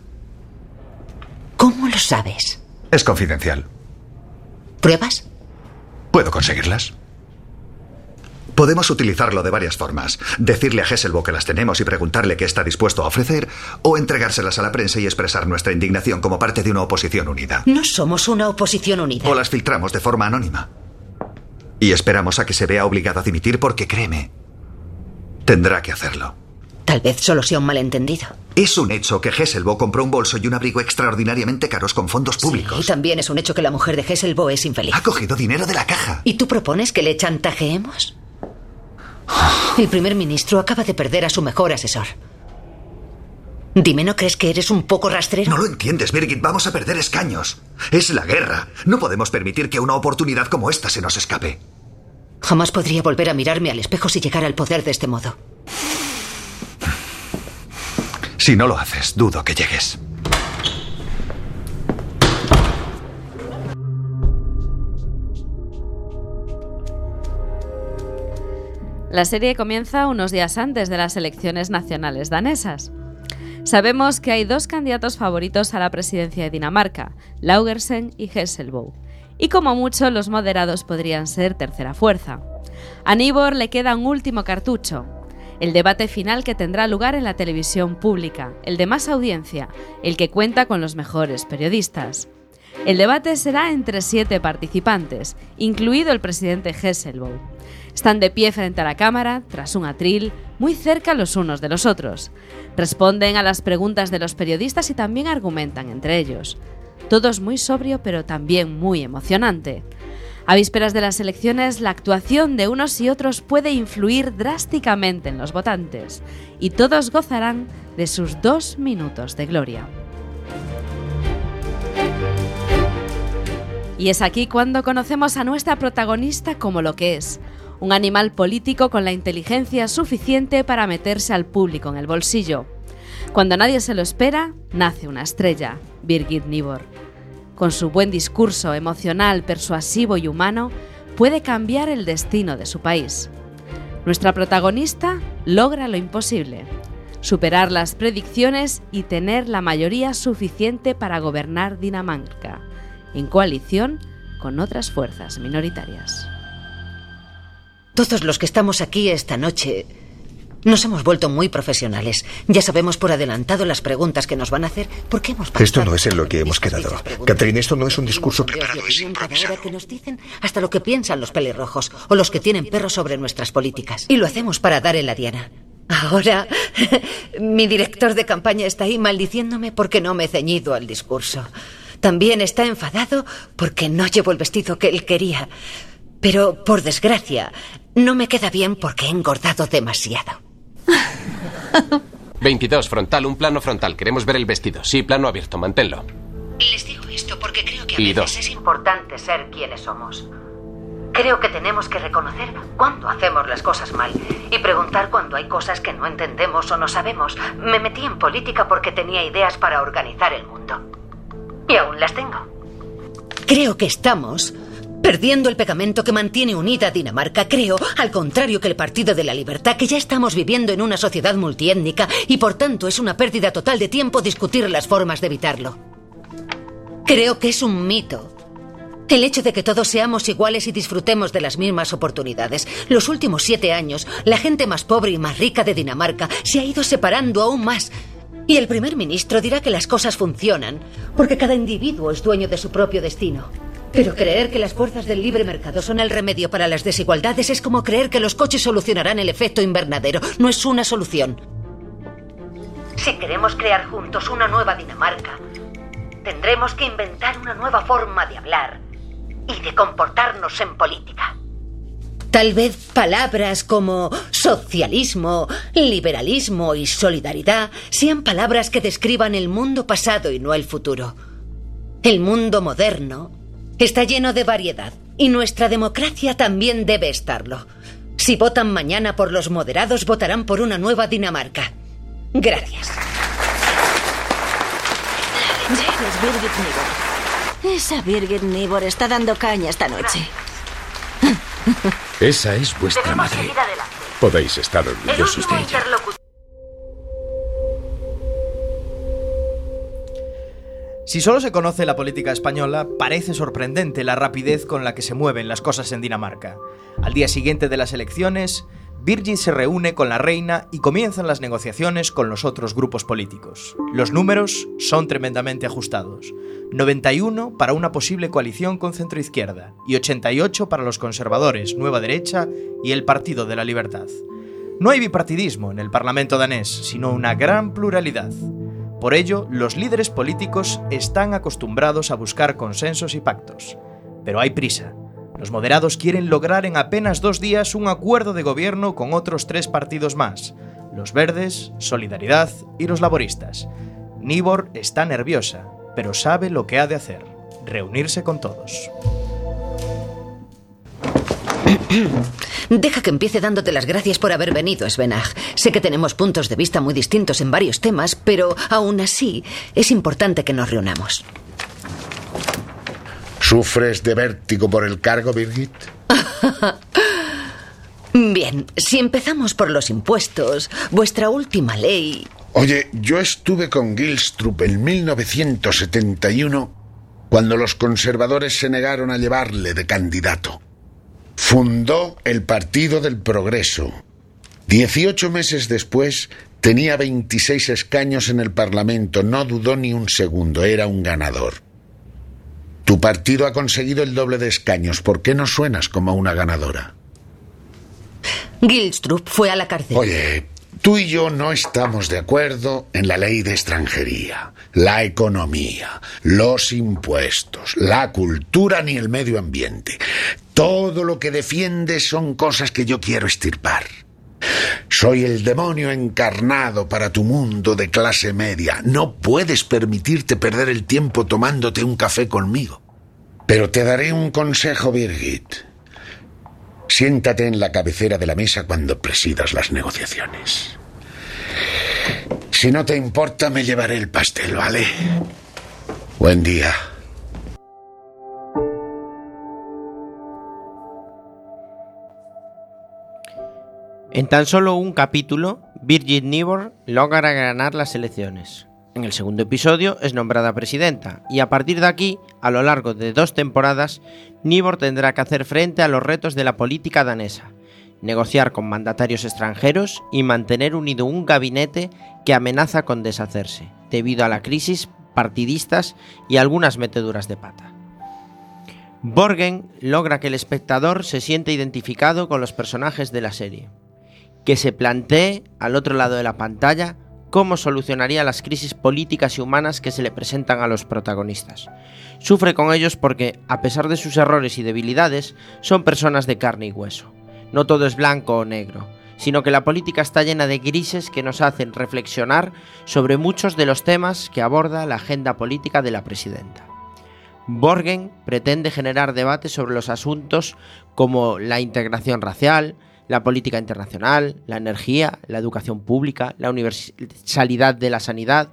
¿Cómo lo sabes? Es confidencial. ¿Pruebas? ¿Puedo conseguirlas? Podemos utilizarlo de varias formas. Decirle a Hesselbo que las tenemos y preguntarle qué está dispuesto a ofrecer, o entregárselas a la prensa y expresar nuestra indignación como parte de una oposición unida. No somos una oposición unida. O las filtramos de forma anónima. Y esperamos a que se vea obligado a dimitir porque créeme, tendrá que hacerlo. Tal vez solo sea un malentendido. Es un hecho que Hesselbo compró un bolso y un abrigo extraordinariamente caros con fondos públicos. y también es un hecho que la mujer de Hesselbo es infeliz. Ha cogido dinero de la caja. ¿Y tú propones que le chantajeemos? El primer ministro acaba de perder a su mejor asesor. Dime, ¿no crees que eres un poco rastrero? No lo entiendes, Birgit. Vamos a perder escaños. Es la guerra. No podemos permitir que una oportunidad como esta se nos escape. Jamás podría volver a mirarme al espejo si llegara al poder de este modo. Si no lo haces, dudo que llegues. La serie comienza unos días antes de las elecciones nacionales danesas. Sabemos que hay dos candidatos favoritos a la presidencia de Dinamarca, Laugersen y Hesselbo. Y como mucho, los moderados podrían ser tercera fuerza. A Nibor le queda un último cartucho, el debate final que tendrá lugar en la televisión pública, el de más audiencia, el que cuenta con los mejores periodistas. El debate será entre siete participantes, incluido el presidente Hesselbo. Están de pie frente a la cámara, tras un atril, muy cerca los unos de los otros. Responden a las preguntas de los periodistas y también argumentan entre ellos. Todo es muy sobrio pero también muy emocionante. A vísperas de las elecciones, la actuación de unos y otros puede influir drásticamente en los votantes y todos gozarán de sus dos minutos de gloria. Y es aquí cuando conocemos a nuestra protagonista como lo que es, Un animal político con la inteligencia suficiente para meterse al público en el bolsillo. Cuando nadie se lo espera, nace una estrella, Birgit Nibor. Con su buen discurso emocional, persuasivo y humano, puede cambiar el destino de su país. Nuestra protagonista logra lo imposible, superar las predicciones y tener la mayoría suficiente para gobernar Dinamarca, en coalición con otras fuerzas minoritarias. Todos los que estamos aquí esta noche nos hemos vuelto muy profesionales. Ya sabemos por adelantado las preguntas que nos van a hacer porque hemos Esto no es en lo que hemos quedado. Catherine, esto no es un discurso preparado, es improvisado. que nos dicen hasta lo que piensan los pelirrojos o los que tienen perros sobre nuestras políticas. Y lo hacemos para dar en la diana. Ahora, mi director de campaña está ahí maldiciéndome porque no me he ceñido al discurso. También está enfadado porque no llevo el vestido que él quería. Pero, por desgracia, no me queda bien porque he engordado demasiado. 22, frontal, un plano frontal. Queremos ver el vestido. Sí, plano abierto, manténlo. Les digo esto porque creo que a Y veces dos. es importante ser quienes somos. Creo que tenemos que reconocer cuando hacemos las cosas mal y preguntar cuando hay cosas que no entendemos o no sabemos. Me metí en política porque tenía ideas para organizar el mundo. Y aún las tengo. Creo que estamos perdiendo el pegamento que mantiene unida a Dinamarca. Creo, al contrario que el Partido de la Libertad, que ya estamos viviendo en una sociedad multiétnica y por tanto es una pérdida total de tiempo discutir las formas de evitarlo. Creo que es un mito. El hecho de que todos seamos iguales y disfrutemos de las mismas oportunidades. Los últimos siete años, la gente más pobre y más rica de Dinamarca se ha ido separando aún más. Y el primer ministro dirá que las cosas funcionan, porque cada individuo es dueño de su propio destino. Pero creer que las fuerzas del libre mercado son el remedio para las desigualdades es como creer que los coches solucionarán el efecto invernadero. No es una solución. Si queremos crear juntos una nueva Dinamarca, tendremos que inventar una nueva forma de hablar y de comportarnos en política. Tal vez palabras como socialismo, liberalismo y solidaridad sean palabras que describan el mundo pasado y no el futuro. El mundo moderno está lleno de variedad y nuestra democracia también debe estarlo. Si votan mañana por los moderados, votarán por una nueva Dinamarca. Gracias. Es Birgit Nibor. Esa Birgit Nibor está dando caña esta noche. Esa es vuestra madre. Podéis estar orgullosos de ella. Si solo se conoce la política española, parece sorprendente la rapidez con la que se mueven las cosas en Dinamarca. Al día siguiente de las elecciones, Birgit se reúne con la reina y comienzan las negociaciones con los otros grupos políticos. Los números son tremendamente ajustados. 91 para una posible coalición con centroizquierda y 88 para los conservadores, Nueva Derecha y el Partido de la Libertad. No hay bipartidismo en el Parlamento danés, sino una gran pluralidad. Por ello, los líderes políticos están acostumbrados a buscar consensos y pactos. Pero hay prisa. Los moderados quieren lograr en apenas dos días un acuerdo de gobierno con otros tres partidos más, los verdes, Solidaridad y los laboristas. Nibor está nerviosa, pero sabe lo que ha de hacer, reunirse con todos. Deja que empiece dándote las gracias por haber venido, Svenag. Sé que tenemos puntos de vista muy distintos en varios temas, pero aún así es importante que nos reunamos. ¿Sufres de vértigo por el cargo, Birgit? Bien, si empezamos por los impuestos, vuestra última ley... Oye, yo estuve con Gilstrup en 1971 cuando los conservadores se negaron a llevarle de candidato. Fundó el Partido del Progreso. Dieciocho meses después tenía 26 escaños en el Parlamento. No dudó ni un segundo. Era un ganador. Tu partido ha conseguido el doble de escaños. ¿Por qué no suenas como una ganadora? Gilstrup fue a la cárcel. Oye, tú y yo no estamos de acuerdo en la ley de extranjería, la economía, los impuestos, la cultura ni el medio ambiente. Todo lo que defiendes son cosas que yo quiero estirpar. Soy el demonio encarnado para tu mundo de clase media. No puedes permitirte perder el tiempo tomándote un café conmigo. Pero te daré un consejo, Birgit. Siéntate en la cabecera de la mesa cuando presidas las negociaciones. Si no te importa, me llevaré el pastel, ¿vale? Buen día. En tan solo un capítulo, Birgit Nibor logra ganar las elecciones. En el segundo episodio es nombrada presidenta y a partir de aquí, a lo largo de dos temporadas, Nibor tendrá que hacer frente a los retos de la política danesa, negociar con mandatarios extranjeros y mantener unido un gabinete que amenaza con deshacerse, debido a la crisis, partidistas y algunas meteduras de pata. Borgen logra que el espectador se siente identificado con los personajes de la serie, que se plantee al otro lado de la pantalla cómo solucionaría las crisis políticas y humanas que se le presentan a los protagonistas. Sufre con ellos porque, a pesar de sus errores y debilidades, son personas de carne y hueso. No todo es blanco o negro, sino que la política está llena de grises que nos hacen reflexionar sobre muchos de los temas que aborda la agenda política de la presidenta. Borgen pretende generar debates sobre los asuntos como la integración racial, la política internacional, la energía, la educación pública, la universalidad de la sanidad,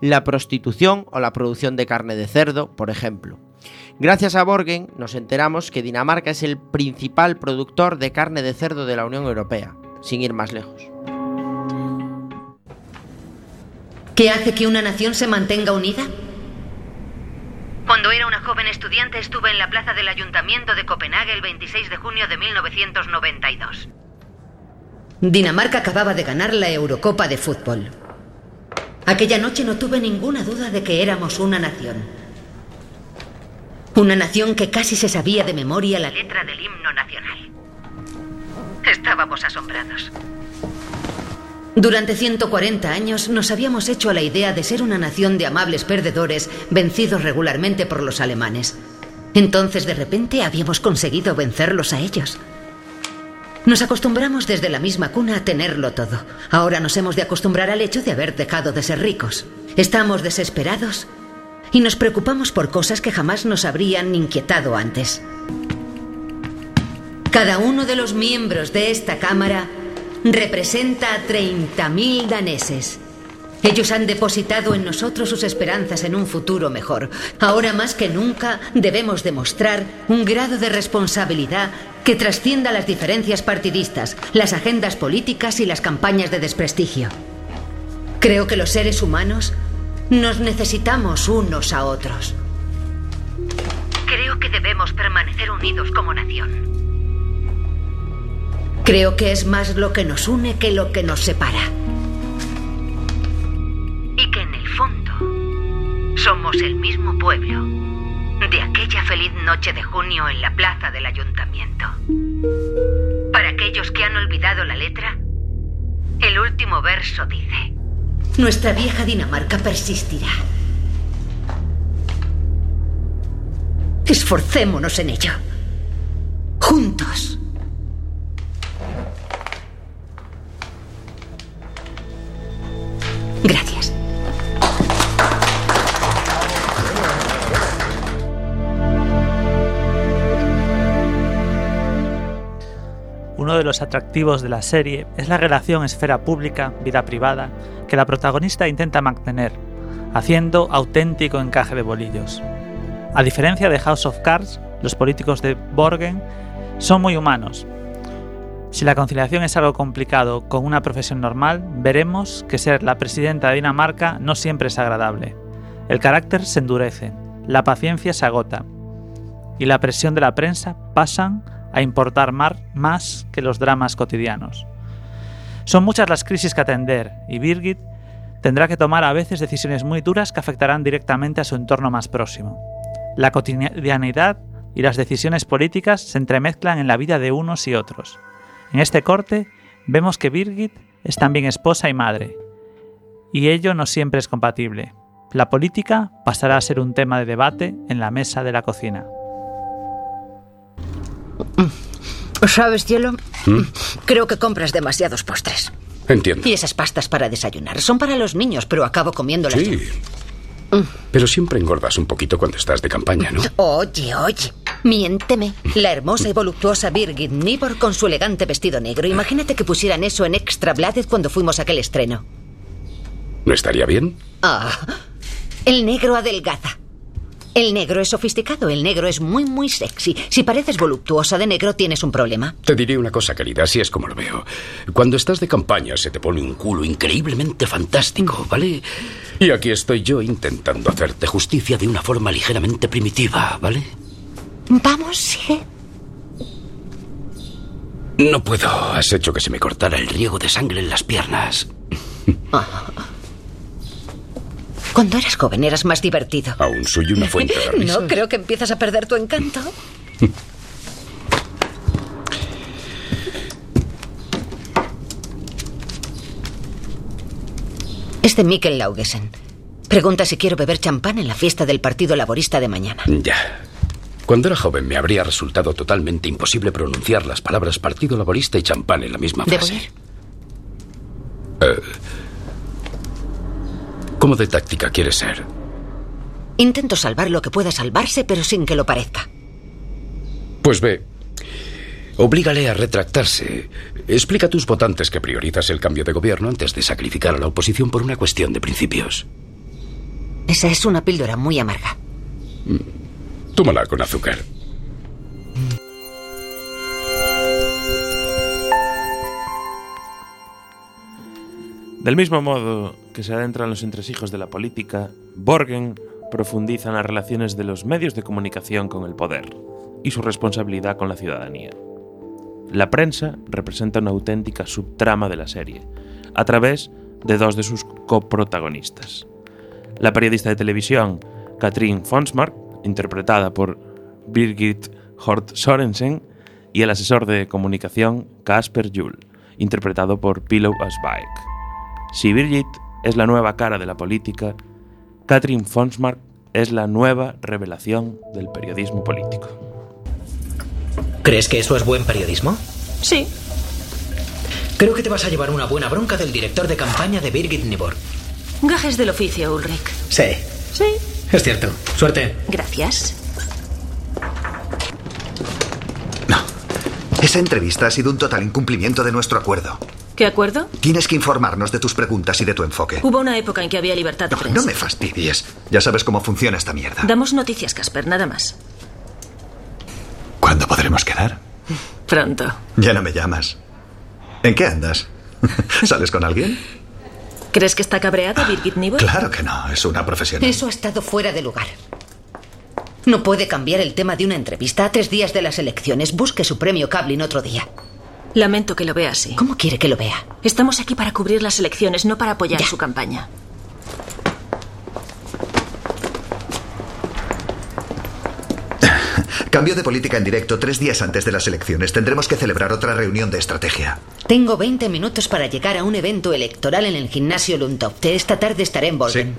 la prostitución o la producción de carne de cerdo, por ejemplo. Gracias a Borgen nos enteramos que Dinamarca es el principal productor de carne de cerdo de la Unión Europea, sin ir más lejos. ¿Qué hace que una nación se mantenga unida? Cuando era una joven estudiante estuve en la plaza del Ayuntamiento de Copenhague el 26 de junio de 1992. Dinamarca acababa de ganar la Eurocopa de fútbol. Aquella noche no tuve ninguna duda de que éramos una nación. Una nación que casi se sabía de memoria la letra del himno nacional. Estábamos asombrados. Durante 140 años nos habíamos hecho a la idea de ser una nación de amables perdedores vencidos regularmente por los alemanes. Entonces de repente habíamos conseguido vencerlos a ellos. Nos acostumbramos desde la misma cuna a tenerlo todo. Ahora nos hemos de acostumbrar al hecho de haber dejado de ser ricos. Estamos desesperados y nos preocupamos por cosas que jamás nos habrían inquietado antes. Cada uno de los miembros de esta Cámara representa a 30.000 daneses. Ellos han depositado en nosotros sus esperanzas en un futuro mejor. Ahora más que nunca debemos demostrar un grado de responsabilidad que trascienda las diferencias partidistas, las agendas políticas y las campañas de desprestigio. Creo que los seres humanos nos necesitamos unos a otros. Creo que debemos permanecer unidos como nación. Creo que es más lo que nos une que lo que nos separa. Y que en el fondo somos el mismo pueblo de aquella feliz noche de junio en la plaza del ayuntamiento. Para aquellos que han olvidado la letra, el último verso dice, Nuestra vieja Dinamarca persistirá. Esforcémonos en ello. Juntos. De los atractivos de la serie es la relación esfera pública, vida privada, que la protagonista intenta mantener, haciendo auténtico encaje de bolillos. A diferencia de House of Cards, los políticos de Borgen son muy humanos, si la conciliación es algo complicado con una profesión normal, veremos que ser la presidenta de Dinamarca no siempre es agradable. El carácter se endurece, la paciencia se agota y la presión de la prensa pasan a importar más que los dramas cotidianos. Son muchas las crisis que atender y Birgit tendrá que tomar a veces decisiones muy duras que afectarán directamente a su entorno más próximo. La cotidianidad y las decisiones políticas se entremezclan en la vida de unos y otros. En este corte vemos que Birgit es también esposa y madre, y ello no siempre es compatible. La política pasará a ser un tema de debate en la mesa de la cocina. ¿Sabes, cielo? ¿Mm? Creo que compras demasiados postres. Entiendo. Y esas pastas para desayunar son para los niños, pero acabo comiéndolas. Sí. Pero siempre engordas un poquito cuando estás de campaña, ¿no? Oye, oye. Miénteme. La hermosa y voluptuosa Birgit Nibor con su elegante vestido negro. Imagínate que pusieran eso en Extra Bladet cuando fuimos a aquel estreno. ¿No estaría bien? Ah, el negro adelgaza. El negro es sofisticado, el negro es muy, muy sexy. Si pareces voluptuosa de negro, tienes un problema. Te diré una cosa, querida, así es como lo veo. Cuando estás de campaña se te pone un culo increíblemente fantástico, ¿vale? Y aquí estoy yo intentando hacerte justicia de una forma ligeramente primitiva, ¿vale? Vamos, sigue. No puedo. Has hecho que se me cortara el riego de sangre en las piernas. Cuando eras joven eras más divertido. Aún soy una fuente de risas. ¿No creo que empiezas a perder tu encanto? Es de Mikkel Laugesen. Pregunta si quiero beber champán en la fiesta del Partido Laborista de mañana. Ya. Cuando era joven me habría resultado totalmente imposible pronunciar las palabras Partido Laborista y champán en la misma ¿Debo frase. ir? Eh, ¿Cómo de táctica quieres ser? Intento salvar lo que pueda salvarse, pero sin que lo parezca. Pues ve. Oblígale a retractarse. Explica a tus votantes que priorizas el cambio de gobierno antes de sacrificar a la oposición por una cuestión de principios. Esa es una píldora muy amarga. Tómala con azúcar. Del mismo modo que se adentran los entresijos de la política, Borgen profundiza en las relaciones de los medios de comunicación con el poder y su responsabilidad con la ciudadanía. La prensa representa una auténtica subtrama de la serie, a través de dos de sus coprotagonistas. La periodista de televisión Katrin Fonsmark, interpretada por Birgit Hort Sorensen, y el asesor de comunicación Casper Juhl, interpretado por Pillow Asbaek. Si Birgit es la nueva cara de la política, Katrin Fonsmark es la nueva revelación del periodismo político. ¿Crees que eso es buen periodismo? Sí. Creo que te vas a llevar una buena bronca del director de campaña de Birgit Nibor. Gajes del oficio, Ulrich. Sí, Sí. es cierto. Suerte. Gracias. Esa entrevista ha sido un total incumplimiento de nuestro acuerdo. ¿Qué acuerdo? Tienes que informarnos de tus preguntas y de tu enfoque. Hubo una época en que había libertad de prensa. No me fastidies. Ya sabes cómo funciona esta mierda. Damos noticias, Casper, nada más. ¿Cuándo podremos quedar? Pronto. Ya no me llamas. ¿En qué andas? ¿Sales con alguien? ¿Crees que está cabreada Birgit Nibor? Claro que no, es una profesional. Eso ha estado fuera de lugar. No puede cambiar el tema de una entrevista a tres días de las elecciones. Busque su premio Kablin otro día. Lamento que lo vea así. ¿Cómo quiere que lo vea? Estamos aquí para cubrir las elecciones, no para apoyar su campaña. Cambio de política en directo tres días antes de las elecciones. Tendremos que celebrar otra reunión de estrategia. Tengo 20 minutos para llegar a un evento electoral en el gimnasio Lundtofte. Esta tarde estaré en Volgen.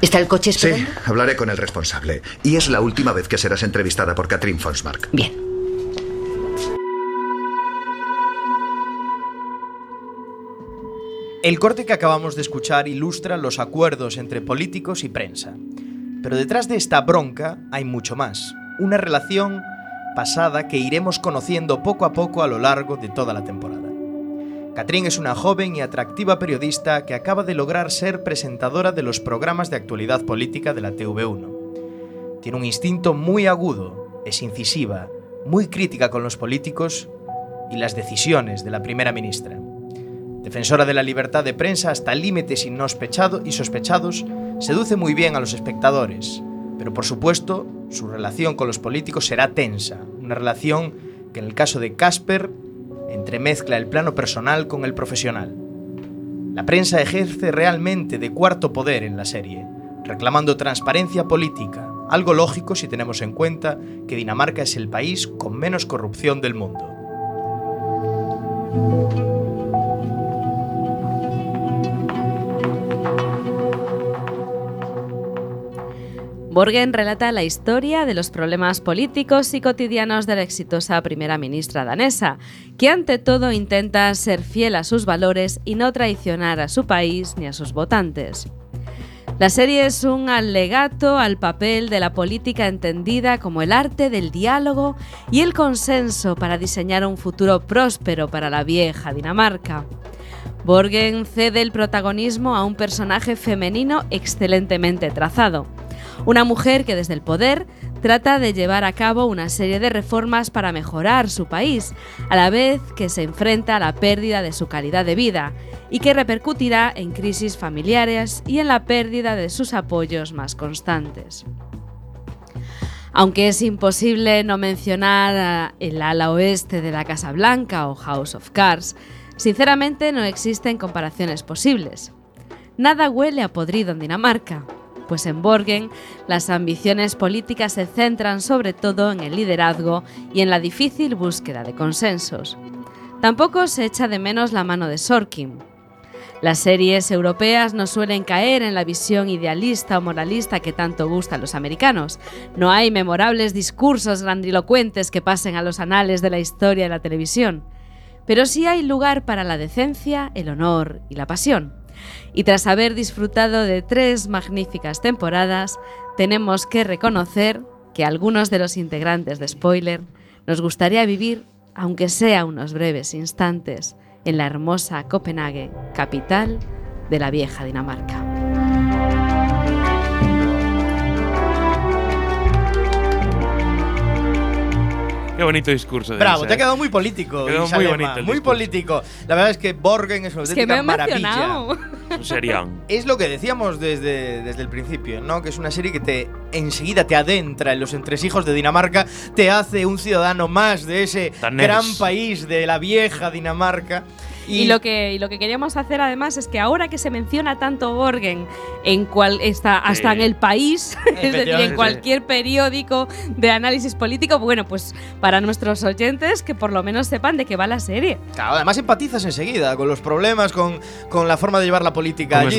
¿Está el coche Sí, esperando? hablaré con el responsable. Y es la última vez que serás entrevistada por Katrin Fonsmark. Bien. El corte que acabamos de escuchar ilustra los acuerdos entre políticos y prensa. Pero detrás de esta bronca hay mucho más. Una relación pasada que iremos conociendo poco a poco a lo largo de toda la temporada. Catrín es una joven y atractiva periodista que acaba de lograr ser presentadora de los programas de actualidad política de la TV1. Tiene un instinto muy agudo, es incisiva, muy crítica con los políticos y las decisiones de la primera ministra. Defensora de la libertad de prensa hasta límites insospechado y sospechados, seduce muy bien a los espectadores, pero por supuesto su relación con los políticos será tensa, una relación que en el caso de Casper entremezcla el plano personal con el profesional. La prensa ejerce realmente de cuarto poder en la serie, reclamando transparencia política, algo lógico si tenemos en cuenta que Dinamarca es el país con menos corrupción del mundo. Borgen relata la historia de los problemas políticos y cotidianos de la exitosa primera ministra danesa, que ante todo intenta ser fiel a sus valores y no traicionar a su país ni a sus votantes. La serie es un alegato al papel de la política entendida como el arte del diálogo y el consenso para diseñar un futuro próspero para la vieja Dinamarca. Borgen cede el protagonismo a un personaje femenino excelentemente trazado. Una mujer que desde el poder trata de llevar a cabo una serie de reformas para mejorar su país, a la vez que se enfrenta a la pérdida de su calidad de vida y que repercutirá en crisis familiares y en la pérdida de sus apoyos más constantes. Aunque es imposible no mencionar el ala oeste de la Casa Blanca o House of Cards, sinceramente no existen comparaciones posibles. Nada huele a podrido en Dinamarca, pues en Borgen las ambiciones políticas se centran sobre todo en el liderazgo y en la difícil búsqueda de consensos. Tampoco se echa de menos la mano de Sorkin. Las series europeas no suelen caer en la visión idealista o moralista que tanto gusta a los americanos. No hay memorables discursos grandilocuentes que pasen a los anales de la historia de la televisión. Pero sí hay lugar para la decencia, el honor y la pasión. Y tras haber disfrutado de tres magníficas temporadas, tenemos que reconocer que algunos de los integrantes de Spoiler nos gustaría vivir, aunque sea unos breves instantes, en la hermosa Copenhague, capital de la vieja Dinamarca. Qué bonito discurso. de Bravo, te ha quedado muy político. Quedó muy bonito el Muy discurso. político. La verdad es que Borgen es una Es que me auténtica maravilla. Un serión. Es lo que decíamos desde, desde el principio, ¿no? Que es una serie que te enseguida te adentra en los entresijos de Dinamarca, te hace un ciudadano más de ese Danés. gran país de la vieja Dinamarca. Y, lo que, y lo que queríamos hacer además es que ahora que se menciona tanto Borgen en cual está hasta Sí. en el país, es decir, en cualquier periódico de análisis político, bueno, pues para nuestros oyentes que por lo menos sepan de qué va la serie. Claro, además empatizas enseguida con los problemas, con, con la forma de llevar la política allí.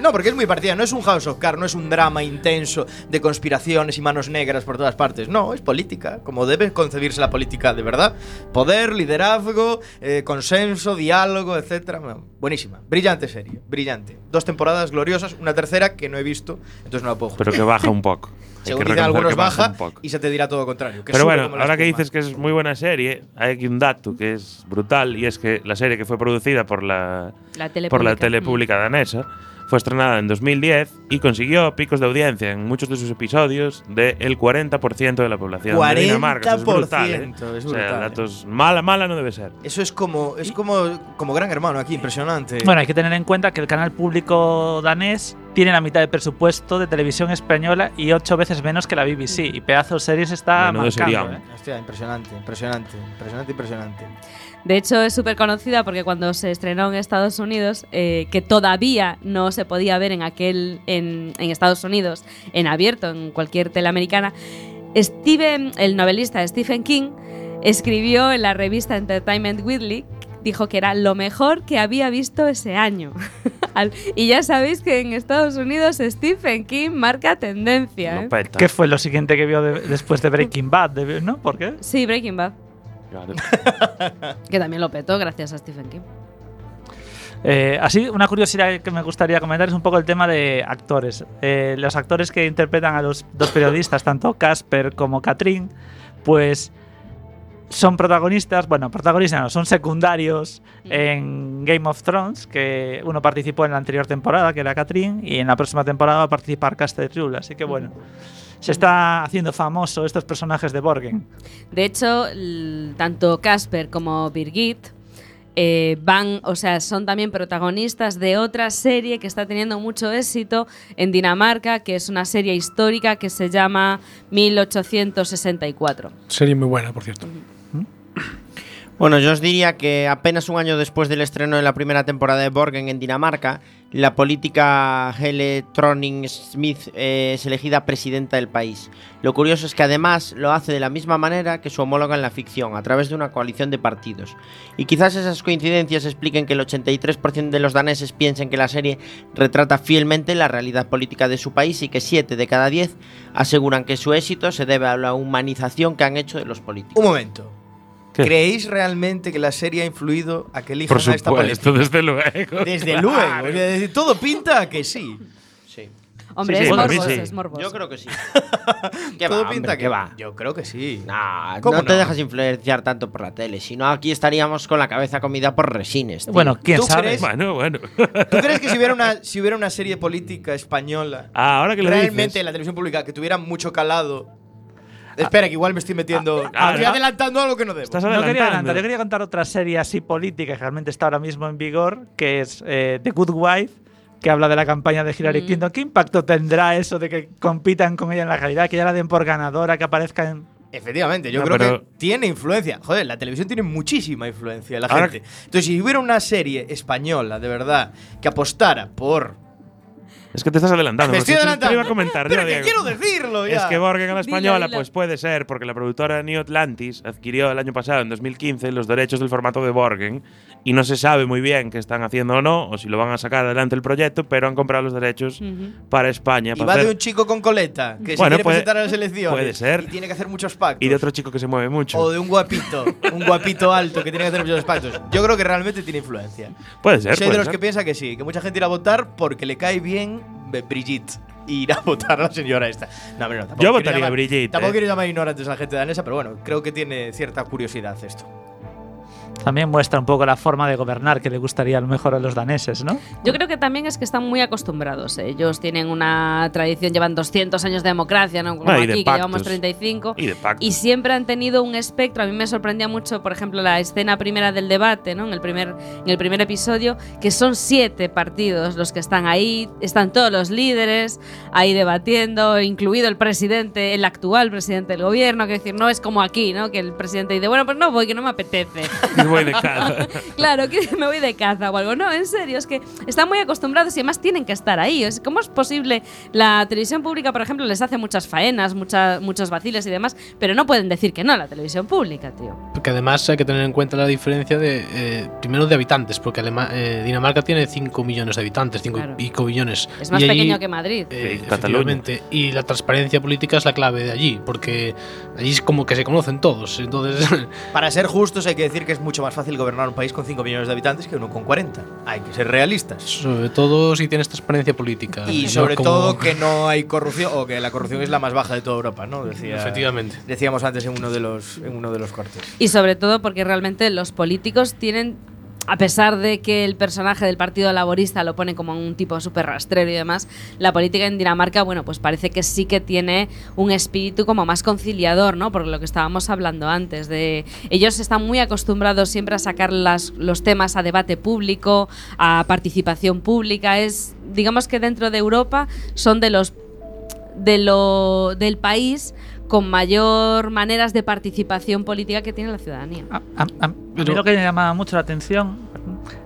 No, porque es muy partida. No es un House of Cards, no es un drama intenso de conspiraciones y manos negras por todas partes. No, es política, como debe concebirse la política de verdad. Poder, liderazgo, eh, consenso, diálogo, etcétera. Bueno, buenísima, brillante serie, brillante. Dos temporadas gloriosas, una tercera que no he visto, entonces no la puedo jugar. Pero que baja un poco. Según que dicen algunos baja y se te dirá todo lo contrario. que Pero bueno, ahora que dices que es muy buena serie, hay aquí un dato que es brutal y es que la serie que fue producida por la, La tele por la pública. tele pública danesa fue estrenada en 2010 y consiguió picos de audiencia en muchos de sus episodios del 40% de la población de Dinamarca. Eso es brutal, ¿eh? 40%, es O sea, brutal, datos mala, mala no debe ser. Eso es como, es como, como gran hermano aquí, impresionante. Bueno, hay que tener en cuenta que el canal público danés tiene la mitad de presupuesto de televisión española y ocho veces menos que la BBC. Y pedazo de series está marcando. ¿eh? Hostia, impresionante, impresionante, impresionante, impresionante. De hecho, es súper conocida porque cuando se estrenó en Estados Unidos, eh, que todavía no se podía ver en aquel en, en Estados Unidos, en abierto, en cualquier tele americana, Stephen, el novelista Stephen King, escribió en la revista Entertainment Weekly dijo que era lo mejor que había visto ese año. Y ya sabéis que en Estados Unidos Stephen King marca tendencia. ¿eh? ¿Qué fue lo siguiente que vio de- después de Breaking Bad? De- ¿No? ¿Por qué? Sí, Breaking Bad. que también lo petó gracias a Stephen King. Eh, así, una curiosidad que me gustaría comentar es un poco el tema de actores. Eh, los actores que interpretan a los dos periodistas, tanto Casper como Katrin, pues son protagonistas, bueno, protagonistas no, son secundarios en Game of Thrones, que uno participó en la anterior temporada, que era Katrin, y en la próxima temporada va a participar Caster Rule, así que bueno. Se está haciendo famoso estos personajes de Borgen. De hecho, tanto Casper como Birgit eh, van, o sea, son también protagonistas de otra serie que está teniendo mucho éxito en Dinamarca, que es una serie histórica que se llama 1864. Serie muy buena, por cierto. Bueno, yo os diría que apenas un año después del estreno de la primera temporada de Borgen en Dinamarca, la política Hele Thorning Smith eh, es elegida presidenta del país. Lo curioso es que además lo hace de la misma manera que su homóloga en la ficción, a través de una coalición de partidos. Y quizás esas coincidencias expliquen que el 83% de los daneses piensen que la serie retrata fielmente la realidad política de su país y que 7 de cada 10 aseguran que su éxito se debe a la humanización que han hecho de los políticos. Un momento. ¿Creéis realmente que la serie ha influido a que elijan Por a esta supuesto, política? desde luego. Desde luego. Es decir, todo pinta a que sí. Hombre, Sí, sí, es morboso, sí. es morboso. Yo creo que sí. ¿Qué Todo va, pinta hombre, que ¿qué va? Yo creo que sí. Nah, ¿Cómo no, te no? dejas influenciar tanto por la tele, si no aquí estaríamos con la cabeza comida por resines. tío. Bueno, quién ¿Tú sabe. crees? Bueno, bueno. ¿Tú crees que si hubiera una, si hubiera una serie política española, Ah, ahora que lo realmente dices. en la televisión pública, que tuviera mucho calado? Espera, que igual me estoy metiendo. ah, estoy ah. adelantando algo que no debo. Estás No quería adelantar, yo quería contar otra serie así política que realmente está ahora mismo en vigor, que es eh, The Good Wife, que habla de la campaña de Hillary Mm. Clinton. ¿Qué impacto tendrá eso de que compitan con ella en la realidad, que ya la den por ganadora, que aparezca en... Efectivamente, yo No, creo pero- que tiene influencia. Joder, la televisión tiene muchísima influencia en la Ahora gente. Entonces, si hubiera una serie española, de verdad, que apostara por. Es que te estás adelantando. Me estoy te- te adelantando. iba a comentar, Pero que Diego. quiero decirlo ya. Es que Borgen a la española, pues puede ser, porque la productora New Atlantis adquirió el año pasado, en 2015, los derechos del formato de Borgen y no se sabe muy bien qué están haciendo o no, o si lo van a sacar adelante el proyecto, pero han comprado los derechos Ujú. para España. Y para va de hacer- un chico con coleta que se Bueno, quiere puede- presentar a las elecciones. puede ser. Y tiene que hacer muchos pactos. y de otro chico que se mueve mucho. O de un guapito, un guapito alto que tiene que hacer muchos pactos. Yo creo que realmente tiene influencia. Puede ser, Soy de puede los ser. que piensa que sí, que mucha gente irá a votar porque le cae bien Brigitte. Y irá a votar a la señora esta. No, no, tampoco Yo votaría a llamar- Brigitte, Tampoco eh. quiero llamar ignorantes a la gente danesa, pero bueno, creo que tiene cierta curiosidad esto. También muestra un poco la forma de gobernar que le gustaría a lo mejor a los daneses, ¿no? Yo creo que también es que están muy acostumbrados. ¿eh? Ellos tienen una tradición, llevan 200 años de democracia, ¿no? Como Ah, aquí, que llevamos 35. Y de. Y siempre han tenido un espectro. A mí me sorprendía mucho, por ejemplo, la escena primera del debate, ¿no? En el primer, en el primer episodio, que son siete partidos los que están ahí, están todos los líderes ahí debatiendo, incluido el presidente, el actual presidente del gobierno, que decir, no es como aquí, ¿no? Que el presidente dice, bueno, pues no voy, que no me apetece. Voy de caza. Claro, que me voy de caza o algo. No, en serio, es que están muy acostumbrados y además tienen que estar ahí. Es- ¿Cómo es posible? La televisión pública, por ejemplo, les hace muchas faenas, mucha- muchos vaciles y demás, pero no pueden decir que no a la televisión pública, tío. Porque además hay que tener en cuenta la diferencia de, eh, primero, de habitantes, porque Alema- eh, Dinamarca tiene 5 millones de habitantes, 5 Claro. y pico billones. Es más Y allí, pequeño que Madrid. eh, Sí, Cataluña. Y la transparencia política es la clave de allí, porque allí es como que se conocen todos. Entonces, Para ser justos, hay que decir que es mucho más fácil gobernar un país con 5 millones de habitantes que uno con 40. Hay que ser realistas. sobre todo si tienes transparencia política. Y no sobre como- todo que no hay corrupción o que la corrupción es la más baja de toda Europa, ¿no? Decía, Efectivamente. Decíamos antes en uno de los en uno de los cortes. Y sobre todo porque realmente los políticos tienen, a pesar de que el personaje del Partido Laborista lo pone como un tipo súper rastrero y demás, la política en Dinamarca, bueno, pues parece que sí que tiene un espíritu como más conciliador, ¿no? Por lo que estábamos hablando antes, de ellos están muy acostumbrados siempre a sacar los temas a debate público, a participación pública. Es, digamos que dentro de Europa son de los de lo, del país con mayor maneras de participación política que tiene la ciudadanía. A, a- a mí lo que me llamaba mucho la atención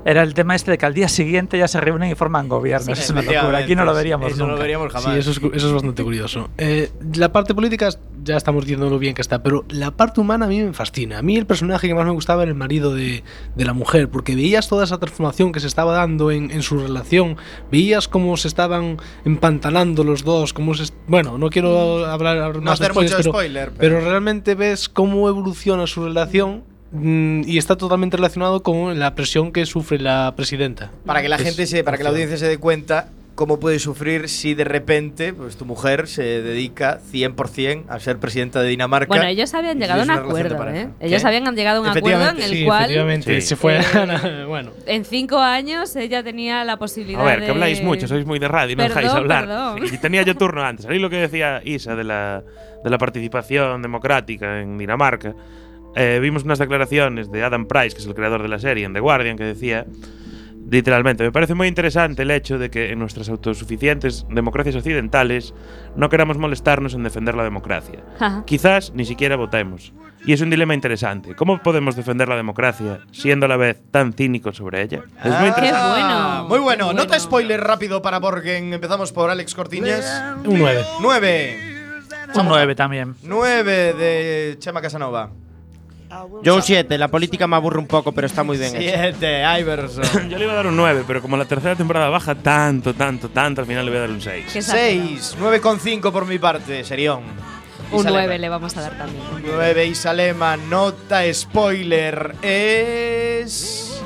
era el tema este de que al día siguiente ya se reúnen y forman gobiernos. Sí, es una locura. Aquí no lo veríamos Eso no nunca. lo veríamos jamás. Sí, eso es, cu- eso es bastante curioso. Eh, la parte política es- ya estamos viendo lo bien que está, pero la parte humana a mí me fascina. A mí el personaje que más me gustaba era el marido de, de la mujer, porque veías toda esa transformación que se estaba dando en, en su relación, veías cómo se estaban empantanando los dos, cómo se... Bueno, no quiero hablar, hablar más de hacer spoilers, mucho pero, spoiler, pero- pero realmente ves cómo evoluciona su relación mm, y está totalmente relacionado con la presión que sufre la presidenta. Para que la Es gente se, para que la audiencia se dé cuenta cómo puede sufrir si de repente pues tu mujer se dedica 100% a ser presidenta de Dinamarca. Bueno, ellos habían y llegado a un de acuerdo, ¿eh? Ellos ¿Qué? habían llegado a un acuerdo en el Sí, cual efectivamente, Sí. se fue. Eh, bueno. en cinco años ella tenía la posibilidad A ver, de... que habláis mucho, sois muy de radio, no dejáis hablar. perdón. Y tenía yo turno antes. Ahí lo que decía Isa de la, de la participación democrática en Dinamarca. Eh, vimos unas declaraciones de Adam Price, que es el creador de la serie, en The Guardian, que decía, literalmente, me parece muy interesante el hecho de que en nuestras autosuficientes democracias occidentales no queramos molestarnos en defender la democracia. Ajá. Quizás ni siquiera votemos. Y es un dilema interesante. ¿Cómo podemos defender la democracia siendo a la vez tan cínicos sobre ella? Es muy interesante. Ah, Muy bueno. Nota spoiler rápido para Borgen. Empezamos por Alex Cortiñas. Un 9. 9. Un 9 también. 9 de Chema Casanova. Yo un 7, la política me aburre un poco, pero está muy bien hecha. 7, Iverson. Yo le iba a dar un 9, pero como la tercera temporada baja tanto, tanto, tanto, al final le voy a dar un 6. Qué exagerado. 6. 9,5 por mi parte, Serión. Un Isalema. 9 le vamos a dar también. 9 Isalema. Nota spoiler es.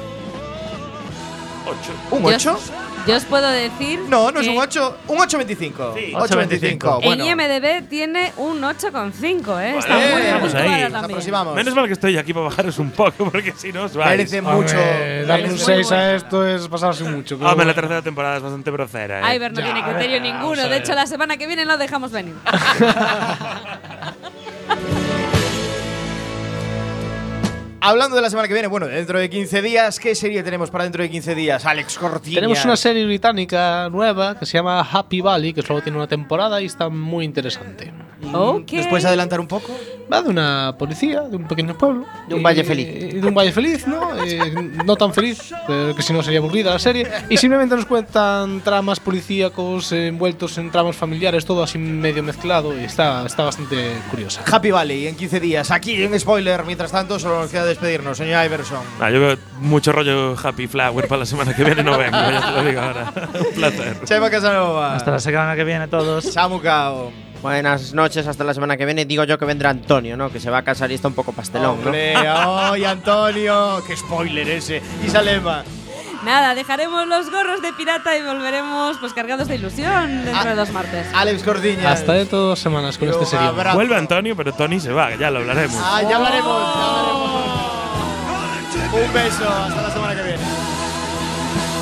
¿Un Yo- 8? Yo os puedo decir. No, no es un 8, un 8.25. Sí. 8.25. En Bueno, IMDB tiene un 8,5, ¿eh? Está Vale, muy bien vamos ahí. también. aproximamos. Menos mal que estoy aquí para bajaros un poco, porque si no os vais. Merece mucho. Darle un merece 6 a esto es pasarse mucho. pero Hombre, la tercera temporada es bastante brocera. ¿eh? Iber no Ya, tiene criterio ver, ninguno. De hecho, la semana que viene lo dejamos venir. Hablando de la semana que viene, bueno, dentro de 15 días, ¿qué serie tenemos para dentro de 15 días? Alex Cortina. Tenemos una serie británica nueva que se llama Happy Valley, que solo tiene una temporada y está muy interesante. Ok. ¿Nos puedes adelantar un poco? Va de una policía, de un pequeño pueblo. De un y- valle feliz. y de un valle feliz, ¿no? Eh, no tan feliz, pero que si no sería aburrida la serie. Y simplemente nos cuentan tramas policíacos eh, envueltos en tramas familiares, todo así medio mezclado y está, está bastante curiosa. Happy Valley en 15 días. Aquí en spoiler. Mientras tanto, solo nos queda despedirnos, señor Iverson. Ah, yo veo mucho rollo Happy Flower para la semana que viene no vengo, ya te lo digo ahora. Un placer. Chema Casanova. Hasta la semana que viene todos. Samu Cao. Buenas noches, hasta la semana que viene. Digo yo que vendrá Antonio, ¿no? Que se va a casar y está un poco pastelón, ¿no? Hombre, ¡ay, Antonio! ¡Qué spoiler ese! Y Salema. Nada, dejaremos los gorros de pirata y volveremos pues cargados de ilusión dentro Ah, de dos martes. Alex Cordiña. Hasta dentro de dos semanas con este abrazo. Vuelve Antonio, pero Tony se va, ya lo hablaremos. Ah, ya hablaremos, ya hablaremos. Un beso, hasta la semana que viene.